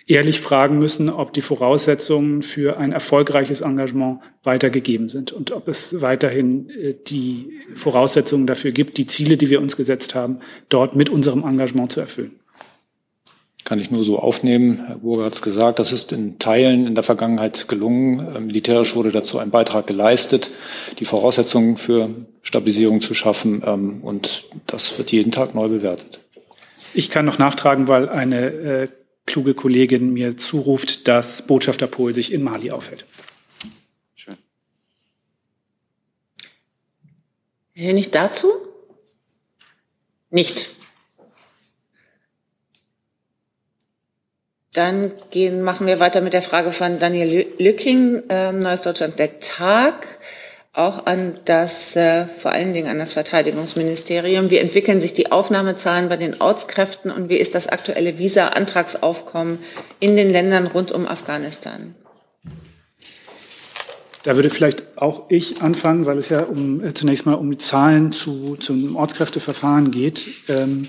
ehrlich fragen müssen, ob die Voraussetzungen für ein erfolgreiches Engagement weitergegeben sind und ob es weiterhin äh, die Voraussetzungen dafür gibt, die Ziele, die wir uns gesetzt haben, dort mit unserem Engagement zu erfüllen kann ich nur so aufnehmen. Herr Burger hat es gesagt, das ist in Teilen in der Vergangenheit gelungen. Ähm, militärisch wurde dazu ein Beitrag geleistet, die Voraussetzungen für Stabilisierung zu schaffen. Ähm, und das wird jeden Tag neu bewertet. Ich kann noch nachtragen, weil eine äh, kluge Kollegin mir zuruft, dass Botschafter Pohl sich in Mali aufhält. Schön. Nicht dazu? Nicht. Dann gehen, machen wir weiter mit der Frage von Daniel Lücking, äh, Neues Deutschland, der Tag, auch an das, äh, vor allen Dingen an das Verteidigungsministerium. Wie entwickeln sich die Aufnahmezahlen bei den Ortskräften und wie ist das aktuelle Visa-Antragsaufkommen in den Ländern rund um Afghanistan? Da würde vielleicht auch ich anfangen, weil es ja um, äh, zunächst mal um die Zahlen zu, zum Ortskräfteverfahren geht. Ähm,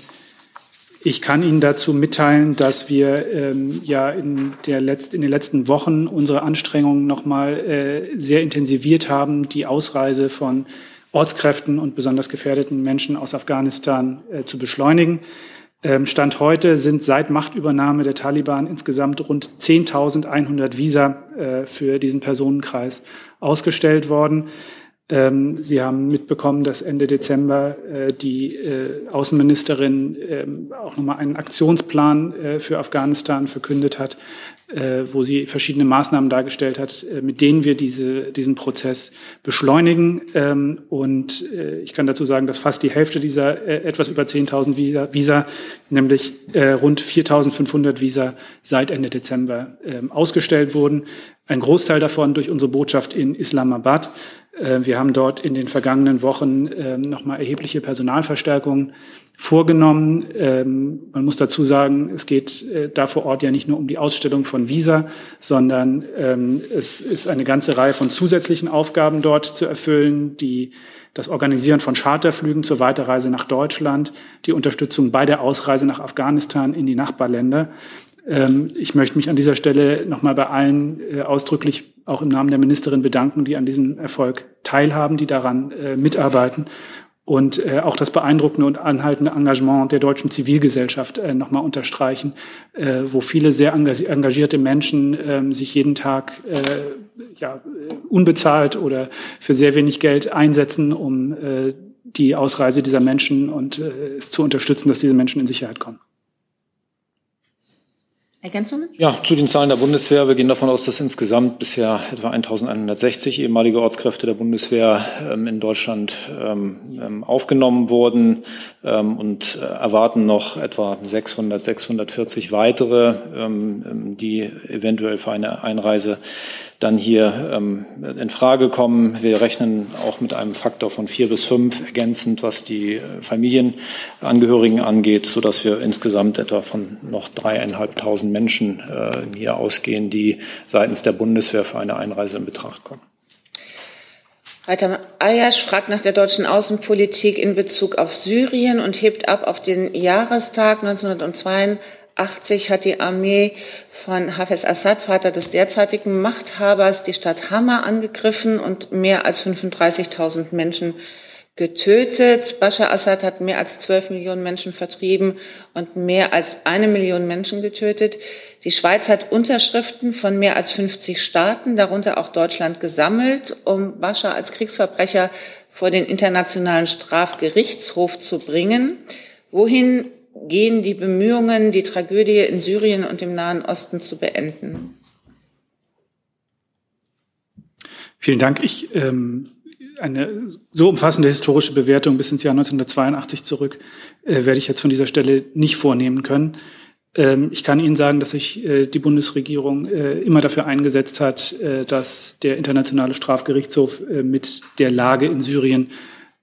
ich kann Ihnen dazu mitteilen, dass wir ähm, ja in, der Letzt, in den letzten Wochen unsere Anstrengungen nochmal äh, sehr intensiviert haben, die Ausreise von Ortskräften und besonders gefährdeten Menschen aus Afghanistan äh, zu beschleunigen. Ähm, Stand heute sind seit Machtübernahme der Taliban insgesamt rund 10.100 Visa äh, für diesen Personenkreis ausgestellt worden. Ähm, Sie haben mitbekommen, dass Ende Dezember äh, die äh, Außenministerin äh, auch nochmal einen Aktionsplan äh, für Afghanistan verkündet hat, wo sie verschiedene Maßnahmen dargestellt hat, äh, mit denen wir diese, diesen Prozess beschleunigen. Ähm, und ich kann dazu sagen, dass fast die Hälfte dieser etwas über 10.000 Visa, Visa, nämlich rund 4.500 Visa seit Ende Dezember ähm, ausgestellt wurden. Ein Großteil davon durch unsere Botschaft in Islamabad. Äh, wir haben dort in den vergangenen Wochen ähm, nochmal erhebliche Personalverstärkungen vorgenommen. Man muss dazu sagen, es geht äh, da vor Ort ja nicht nur um die Ausstellung Visa, sondern ähm, es ist eine ganze Reihe von zusätzlichen Aufgaben dort zu erfüllen, die das Organisieren von Charterflügen zur Weiterreise nach Deutschland, die Unterstützung bei der Ausreise nach Afghanistan in die Nachbarländer. Ähm, ich möchte mich an dieser Stelle nochmal bei allen äh, ausdrücklich auch im Namen der Ministerin bedanken, die an diesem Erfolg teilhaben, die daran äh, mitarbeiten und äh, auch das beeindruckende und anhaltende Engagement der deutschen Zivilgesellschaft äh, nochmal unterstreichen, äh, wo viele sehr engagierte Menschen äh, sich jeden Tag äh, ja, unbezahlt oder für sehr wenig Geld einsetzen, um äh, die Ausreise dieser Menschen und äh, es zu unterstützen, dass diese Menschen in Sicherheit kommen. Ergänzungen? Ja, zu den Zahlen der Bundeswehr. Wir gehen davon aus, dass insgesamt bisher etwa 1160 ehemalige Ortskräfte der Bundeswehr ähm, in Deutschland ähm, ähm aufgenommen wurden ähm, und äh, erwarten noch etwa 600, 640 weitere, ähm, ähm, die eventuell für eine Einreise dann hier ähm, in Frage kommen. Wir rechnen auch mit einem Faktor von vier bis fünf ergänzend, was die äh, Familienangehörigen angeht, so dass wir insgesamt etwa von noch dreieinhalbtausend Menschen äh, hier ausgehen, die seitens der Bundeswehr für eine Einreise in Betracht kommen. Reiter Ayasch fragt nach der deutschen Außenpolitik in Bezug auf Syrien und hebt ab auf den Jahrestag 1982 80 hat die Armee von Hafez Assad, Vater des derzeitigen Machthabers, die Stadt Hama angegriffen und mehr als 35.000 Menschen getötet. Bashar Assad hat mehr als 12 Millionen Menschen vertrieben und mehr als eine Million Menschen getötet. Die Schweiz hat Unterschriften von mehr als 50 Staaten, darunter auch Deutschland, gesammelt, um Bashar als Kriegsverbrecher vor den Internationalen Strafgerichtshof zu bringen. Wohin gehen die Bemühungen, die Tragödie in Syrien und im Nahen Osten zu beenden? Vielen Dank. Ich, ähm, eine so umfassende historische Bewertung bis ins Jahr 1982 zurück äh, werde ich jetzt von dieser Stelle nicht vornehmen können. Ähm, ich kann Ihnen sagen, dass sich äh, die Bundesregierung äh, immer dafür eingesetzt hat, äh, dass der Internationale Strafgerichtshof äh, mit der Lage in Syrien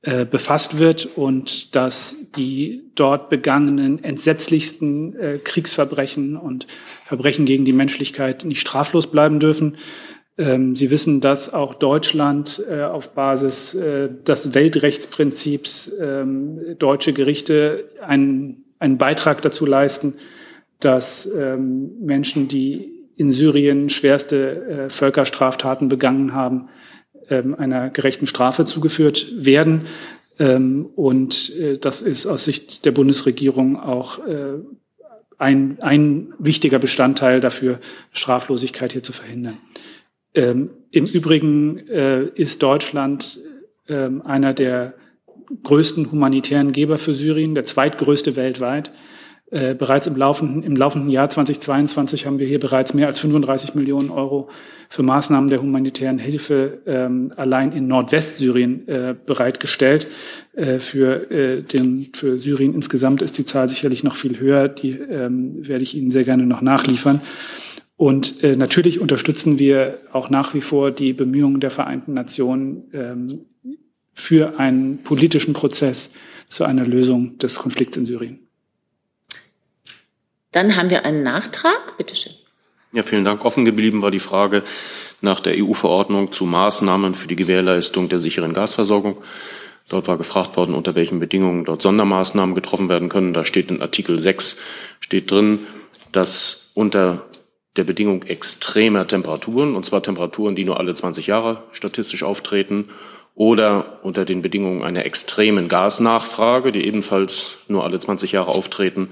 äh, befasst wird und dass die dort begangenen entsetzlichsten äh, Kriegsverbrechen und Verbrechen gegen die Menschlichkeit nicht straflos bleiben dürfen. Ähm, Sie wissen, dass auch Deutschland äh, auf Basis äh, des Weltrechtsprinzips ähm, deutsche Gerichte einen, einen Beitrag dazu leisten, dass ähm, Menschen, die in Syrien schwerste äh, Völkerstraftaten begangen haben, ähm, einer gerechten Strafe zugeführt werden. Ähm, und äh, das ist aus Sicht der Bundesregierung auch äh, ein, ein wichtiger Bestandteil dafür, Straflosigkeit hier zu verhindern. Ähm, Im Übrigen äh, ist Deutschland einer der größten humanitären Geber für Syrien, der zweitgrößte weltweit. Äh, bereits im laufenden, im laufenden Jahr 2022 haben wir hier bereits mehr als 35 Millionen Euro für Maßnahmen der humanitären Hilfe ähm, allein in Nordwestsyrien äh, bereitgestellt. Äh, für, äh, den, für Syrien insgesamt ist die Zahl sicherlich noch viel höher. Die ähm, werde ich Ihnen sehr gerne noch nachliefern. Und äh, natürlich unterstützen wir auch nach wie vor die Bemühungen der Vereinten Nationen ähm, für einen politischen Prozess zu einer Lösung des Konflikts in Syrien. Dann haben wir einen Nachtrag. Bitte schön. Ja, vielen Dank. Offen geblieben war die Frage nach der EU-Verordnung zu Maßnahmen für die Gewährleistung der sicheren Gasversorgung. Dort war gefragt worden, unter welchen Bedingungen dort Sondermaßnahmen getroffen werden können. Da steht in Artikel 6 steht drin, dass unter der Bedingung extremer Temperaturen, und zwar Temperaturen, die nur alle 20 Jahre statistisch auftreten, oder unter den Bedingungen einer extremen Gasnachfrage, die ebenfalls nur alle 20 Jahre auftreten,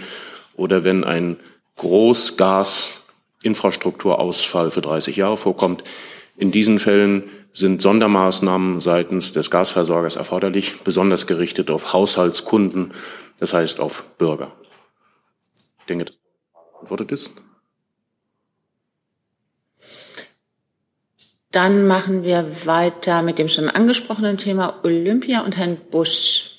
oder wenn ein Großgasinfrastrukturausfall für 30 Jahre vorkommt. In diesen Fällen sind Sondermaßnahmen seitens des Gasversorgers erforderlich, besonders gerichtet auf Haushaltskunden, das heißt auf Bürger. Ich denke, das beantwortet ist. Dann machen wir weiter mit dem schon angesprochenen Thema Olympia und Herrn Busch.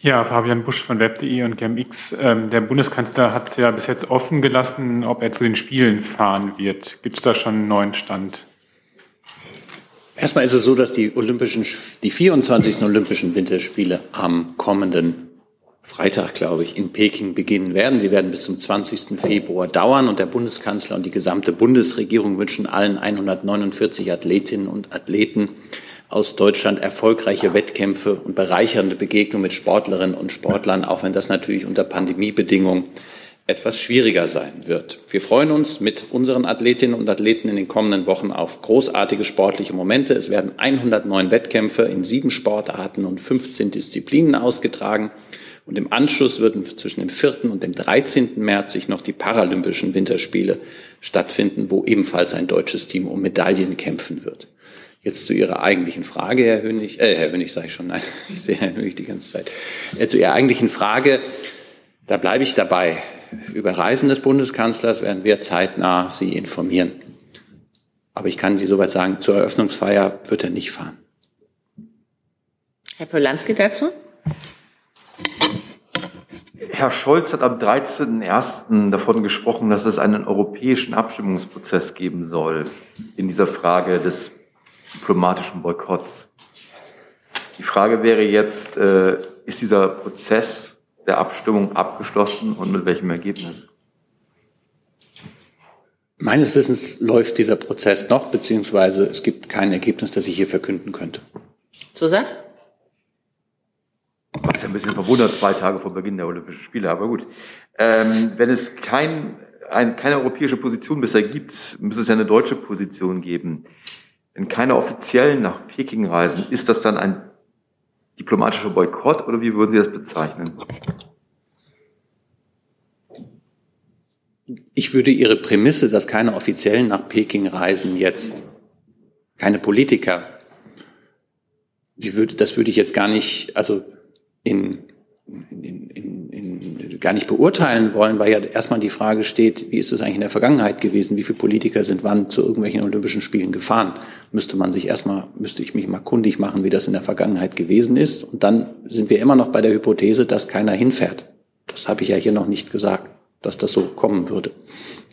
Ja, Fabian Busch von Web.de und GMX. Ähm, der Bundeskanzler hat es ja bis jetzt offen gelassen, ob er zu den Spielen fahren wird. Gibt es da schon einen neuen Stand? Erstmal ist es so, dass die Olympischen, die 24. Olympischen Winterspiele am kommenden Freitag, glaube ich, in Peking beginnen werden. Sie werden bis zum 20. Februar dauern und der Bundeskanzler und die gesamte Bundesregierung wünschen allen 149 Athletinnen und Athleten aus Deutschland erfolgreiche Wettkämpfe und bereichernde Begegnungen mit Sportlerinnen und Sportlern, auch wenn das natürlich unter Pandemiebedingungen etwas schwieriger sein wird. Wir freuen uns mit unseren Athletinnen und Athleten in den kommenden Wochen auf großartige sportliche Momente. Es werden 109 Wettkämpfe in sieben Sportarten und 15 Disziplinen ausgetragen. Und im Anschluss würden zwischen dem 4. und dem 13. März sich noch die Paralympischen Winterspiele stattfinden, wo ebenfalls ein deutsches Team um Medaillen kämpfen wird. Jetzt zu Ihrer eigentlichen Frage, Herr Hönig, äh, Herr Hönig sage ich schon, nein, ich sehe Herrn Hönig die ganze Zeit. Äh, zu Ihrer eigentlichen Frage, da bleibe ich dabei. über Reisen des Bundeskanzlers werden wir zeitnah Sie informieren. Aber ich kann Sie soweit sagen, zur Eröffnungsfeier wird er nicht fahren. Herr Polanski dazu? Herr Scholz hat am 13.01. davon gesprochen, dass es einen europäischen Abstimmungsprozess geben soll in dieser Frage des diplomatischen Boykotts. Die Frage wäre jetzt, äh, ist dieser Prozess der Abstimmung abgeschlossen und mit welchem Ergebnis? Meines Wissens läuft dieser Prozess noch, beziehungsweise es gibt kein Ergebnis, das ich hier verkünden könnte. Zusatz? Was ja ein bisschen verwundert, zwei Tage vor Beginn der Olympischen Spiele, aber gut. Ähm, wenn es kein, ein, keine europäische Position bisher gibt, müsste es ja eine deutsche Position geben. Wenn keine offiziellen nach Peking reisen, ist das dann ein diplomatischer Boykott oder wie würden Sie das bezeichnen? Ich würde Ihre Prämisse, dass keine Offiziellen nach Peking reisen, jetzt keine Politiker, würde, das würde ich jetzt gar nicht, also in, in, in, in, gar nicht beurteilen wollen, weil ja erstmal die Frage steht, wie ist es eigentlich in der Vergangenheit gewesen? Wie viele Politiker sind wann zu irgendwelchen Olympischen Spielen gefahren? Müsste man sich erstmal, müsste ich mich mal kundig machen, wie das in der Vergangenheit gewesen ist. Und dann sind wir immer noch bei der Hypothese, dass keiner hinfährt. Das habe ich ja hier noch nicht gesagt, dass das so kommen würde.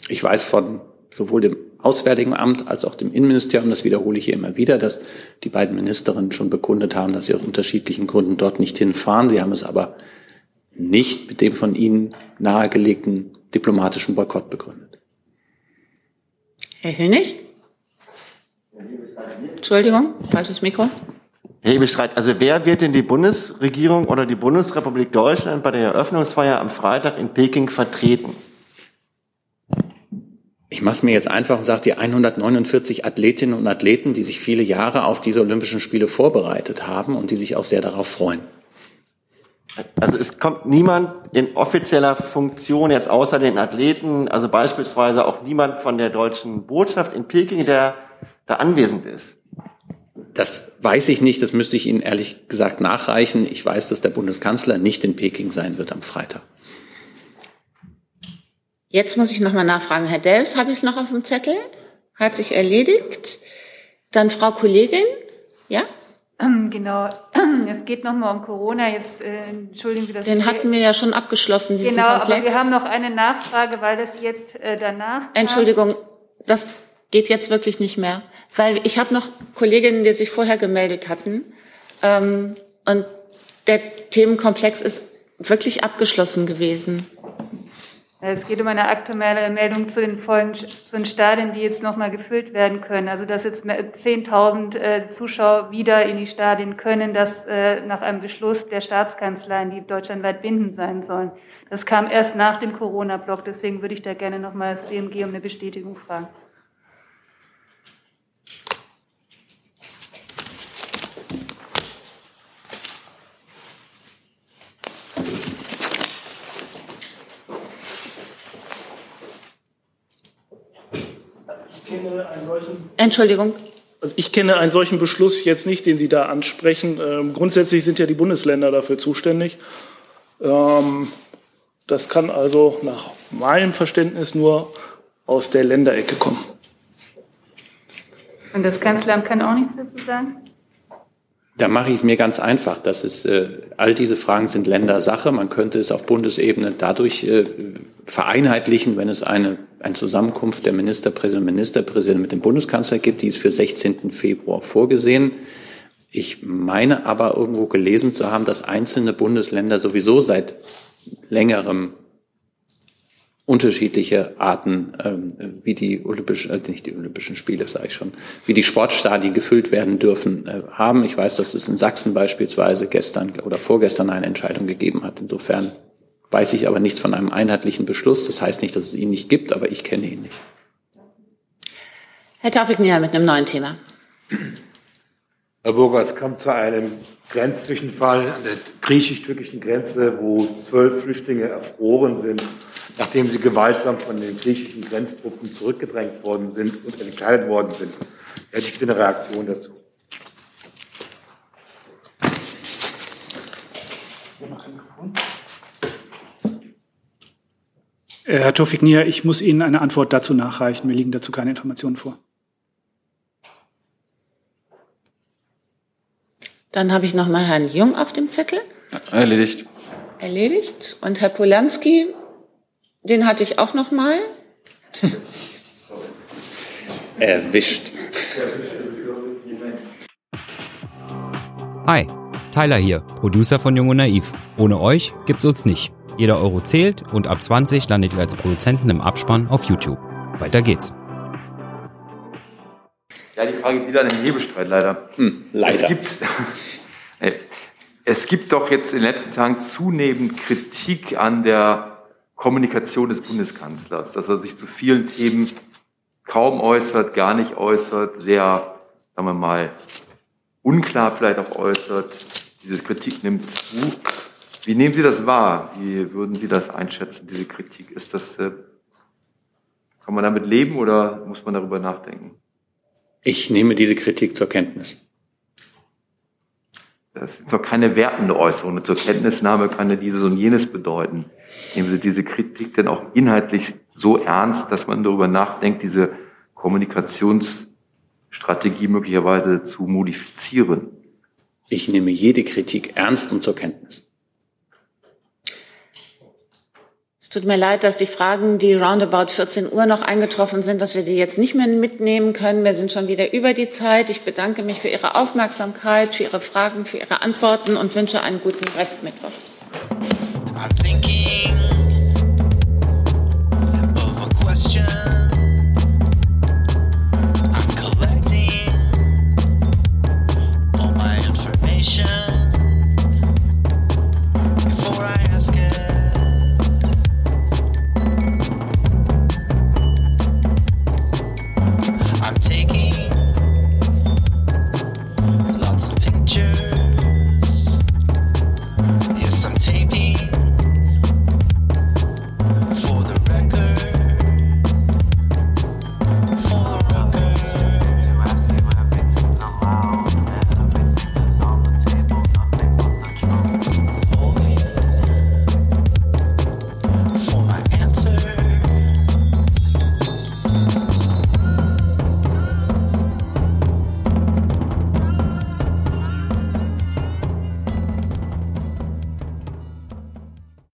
Ich weiß von sowohl dem Auswärtigen Amt als auch dem Innenministerium, das wiederhole ich hier immer wieder, dass die beiden Ministerinnen schon bekundet haben, dass sie aus unterschiedlichen Gründen dort nicht hinfahren. Sie haben es aber nicht mit dem von ihnen nahegelegten diplomatischen Boykott begründet. Herr Hönig? Entschuldigung, falsches Mikro. Herr Hebestreit, also wer wird denn die Bundesregierung oder die Bundesrepublik Deutschland bei der Eröffnungsfeier am Freitag in Peking vertreten? Ich mache es mir jetzt einfach und sage, die 149 Athletinnen und Athleten, die sich viele Jahre auf diese Olympischen Spiele vorbereitet haben und die sich auch sehr darauf freuen. Also es kommt niemand in offizieller Funktion jetzt außer den Athleten, also beispielsweise auch niemand von der deutschen Botschaft in Peking, der da anwesend ist. Das weiß ich nicht, das müsste ich Ihnen ehrlich gesagt nachreichen. Ich weiß, dass der Bundeskanzler nicht in Peking sein wird am Freitag. Jetzt muss ich noch mal nachfragen. Herr Delfs habe ich noch auf dem Zettel. Hat sich erledigt. Dann Frau Kollegin. Ja? Genau. Es geht noch mal um Corona. Jetzt äh, entschuldigen Sie das. Den hatten wir ja schon abgeschlossen, diesen Genau, Komplex. aber wir haben noch eine Nachfrage, weil das jetzt äh, danach. kam. Entschuldigung, das geht jetzt wirklich nicht mehr, weil ich habe noch Kolleginnen, die sich vorher gemeldet hatten ähm, und der Themenkomplex ist wirklich abgeschlossen gewesen. Es geht um eine aktuelle Meldung zu den vollen zu den Stadien, die jetzt nochmal gefüllt werden können. Also dass jetzt mehr- 10.000 äh, Zuschauer wieder in die Stadien können, das äh, nach einem Beschluss der Staatskanzleien, die deutschlandweit bindend sein sollen. Das kam erst nach dem Corona-Block. Deswegen würde ich da gerne nochmal das BMG um eine Bestätigung fragen. Entschuldigung. Also ich kenne einen solchen Beschluss jetzt nicht, den Sie da ansprechen. Ähm, grundsätzlich sind ja die Bundesländer dafür zuständig. Ähm, das kann also nach meinem Verständnis nur aus der Länderecke kommen. Und das Kanzleramt kann auch nichts dazu sagen? Da mache ich es mir ganz einfach. Das ist, äh, all diese Fragen sind Ländersache. Man könnte es auf Bundesebene dadurch äh, vereinheitlichen, wenn es eine, eine Zusammenkunft der Ministerpräsident und Ministerpräsidenten mit dem Bundeskanzler gibt. Die ist für 16. Februar vorgesehen. Ich meine aber irgendwo gelesen zu haben, dass einzelne Bundesländer sowieso seit längerem unterschiedliche Arten, ähm, wie die Olympischen, äh, nicht die Olympischen Spiele, sage ich schon, wie die Sportstadien gefüllt werden dürfen, äh, haben. Ich weiß, dass es in Sachsen beispielsweise gestern oder vorgestern eine Entscheidung gegeben hat. Insofern weiß ich aber nichts von einem einheitlichen Beschluss. Das heißt nicht, dass es ihn nicht gibt, aber ich kenne ihn nicht. Herr Taufik Nia mit einem neuen Thema. Herr Burger, es kam zu einem Grenzzwischenfall an der griechisch-türkischen Grenze, wo zwölf Flüchtlinge erfroren sind, nachdem sie gewaltsam von den griechischen Grenztruppen zurückgedrängt worden sind und entkleidet worden sind. Hätte ich eine Reaktion dazu. Äh, Herr Tofik Nia, ich muss Ihnen eine Antwort dazu nachreichen. Mir liegen dazu keine Informationen vor. Dann habe ich noch mal Herrn Jung auf dem Zettel. Erledigt. Erledigt. Und Herr Polanski, den hatte ich auch noch mal. Erwischt. Hi, Tyler hier, Producer von Jung und Naiv. Ohne euch gibt's uns nicht. Jeder Euro zählt und ab 20 landet ihr als Produzenten im Abspann auf YouTube. Weiter geht's. Ja, die Frage geht an den Hebestreit leider. Hm, leider. Es gibt, es gibt doch jetzt in den letzten Tagen zunehmend Kritik an der Kommunikation des Bundeskanzlers, dass er sich zu vielen Themen kaum äußert, gar nicht äußert, sehr, sagen wir mal, unklar vielleicht auch äußert. Diese Kritik nimmt zu. Wie nehmen Sie das wahr? Wie würden Sie das einschätzen, diese Kritik? Ist das, äh, kann man damit leben oder muss man darüber nachdenken? Ich nehme diese Kritik zur Kenntnis. Das ist doch keine wertende Äußerung. Zur Kenntnisnahme kann ja dieses und jenes bedeuten. Nehmen Sie diese Kritik denn auch inhaltlich so ernst, dass man darüber nachdenkt, diese Kommunikationsstrategie möglicherweise zu modifizieren? Ich nehme jede Kritik ernst und zur Kenntnis. Es tut mir leid, dass die Fragen, die roundabout 14 Uhr noch eingetroffen sind, dass wir die jetzt nicht mehr mitnehmen können. Wir sind schon wieder über die Zeit. Ich bedanke mich für Ihre Aufmerksamkeit, für Ihre Fragen, für Ihre Antworten und wünsche einen guten Restmittwoch.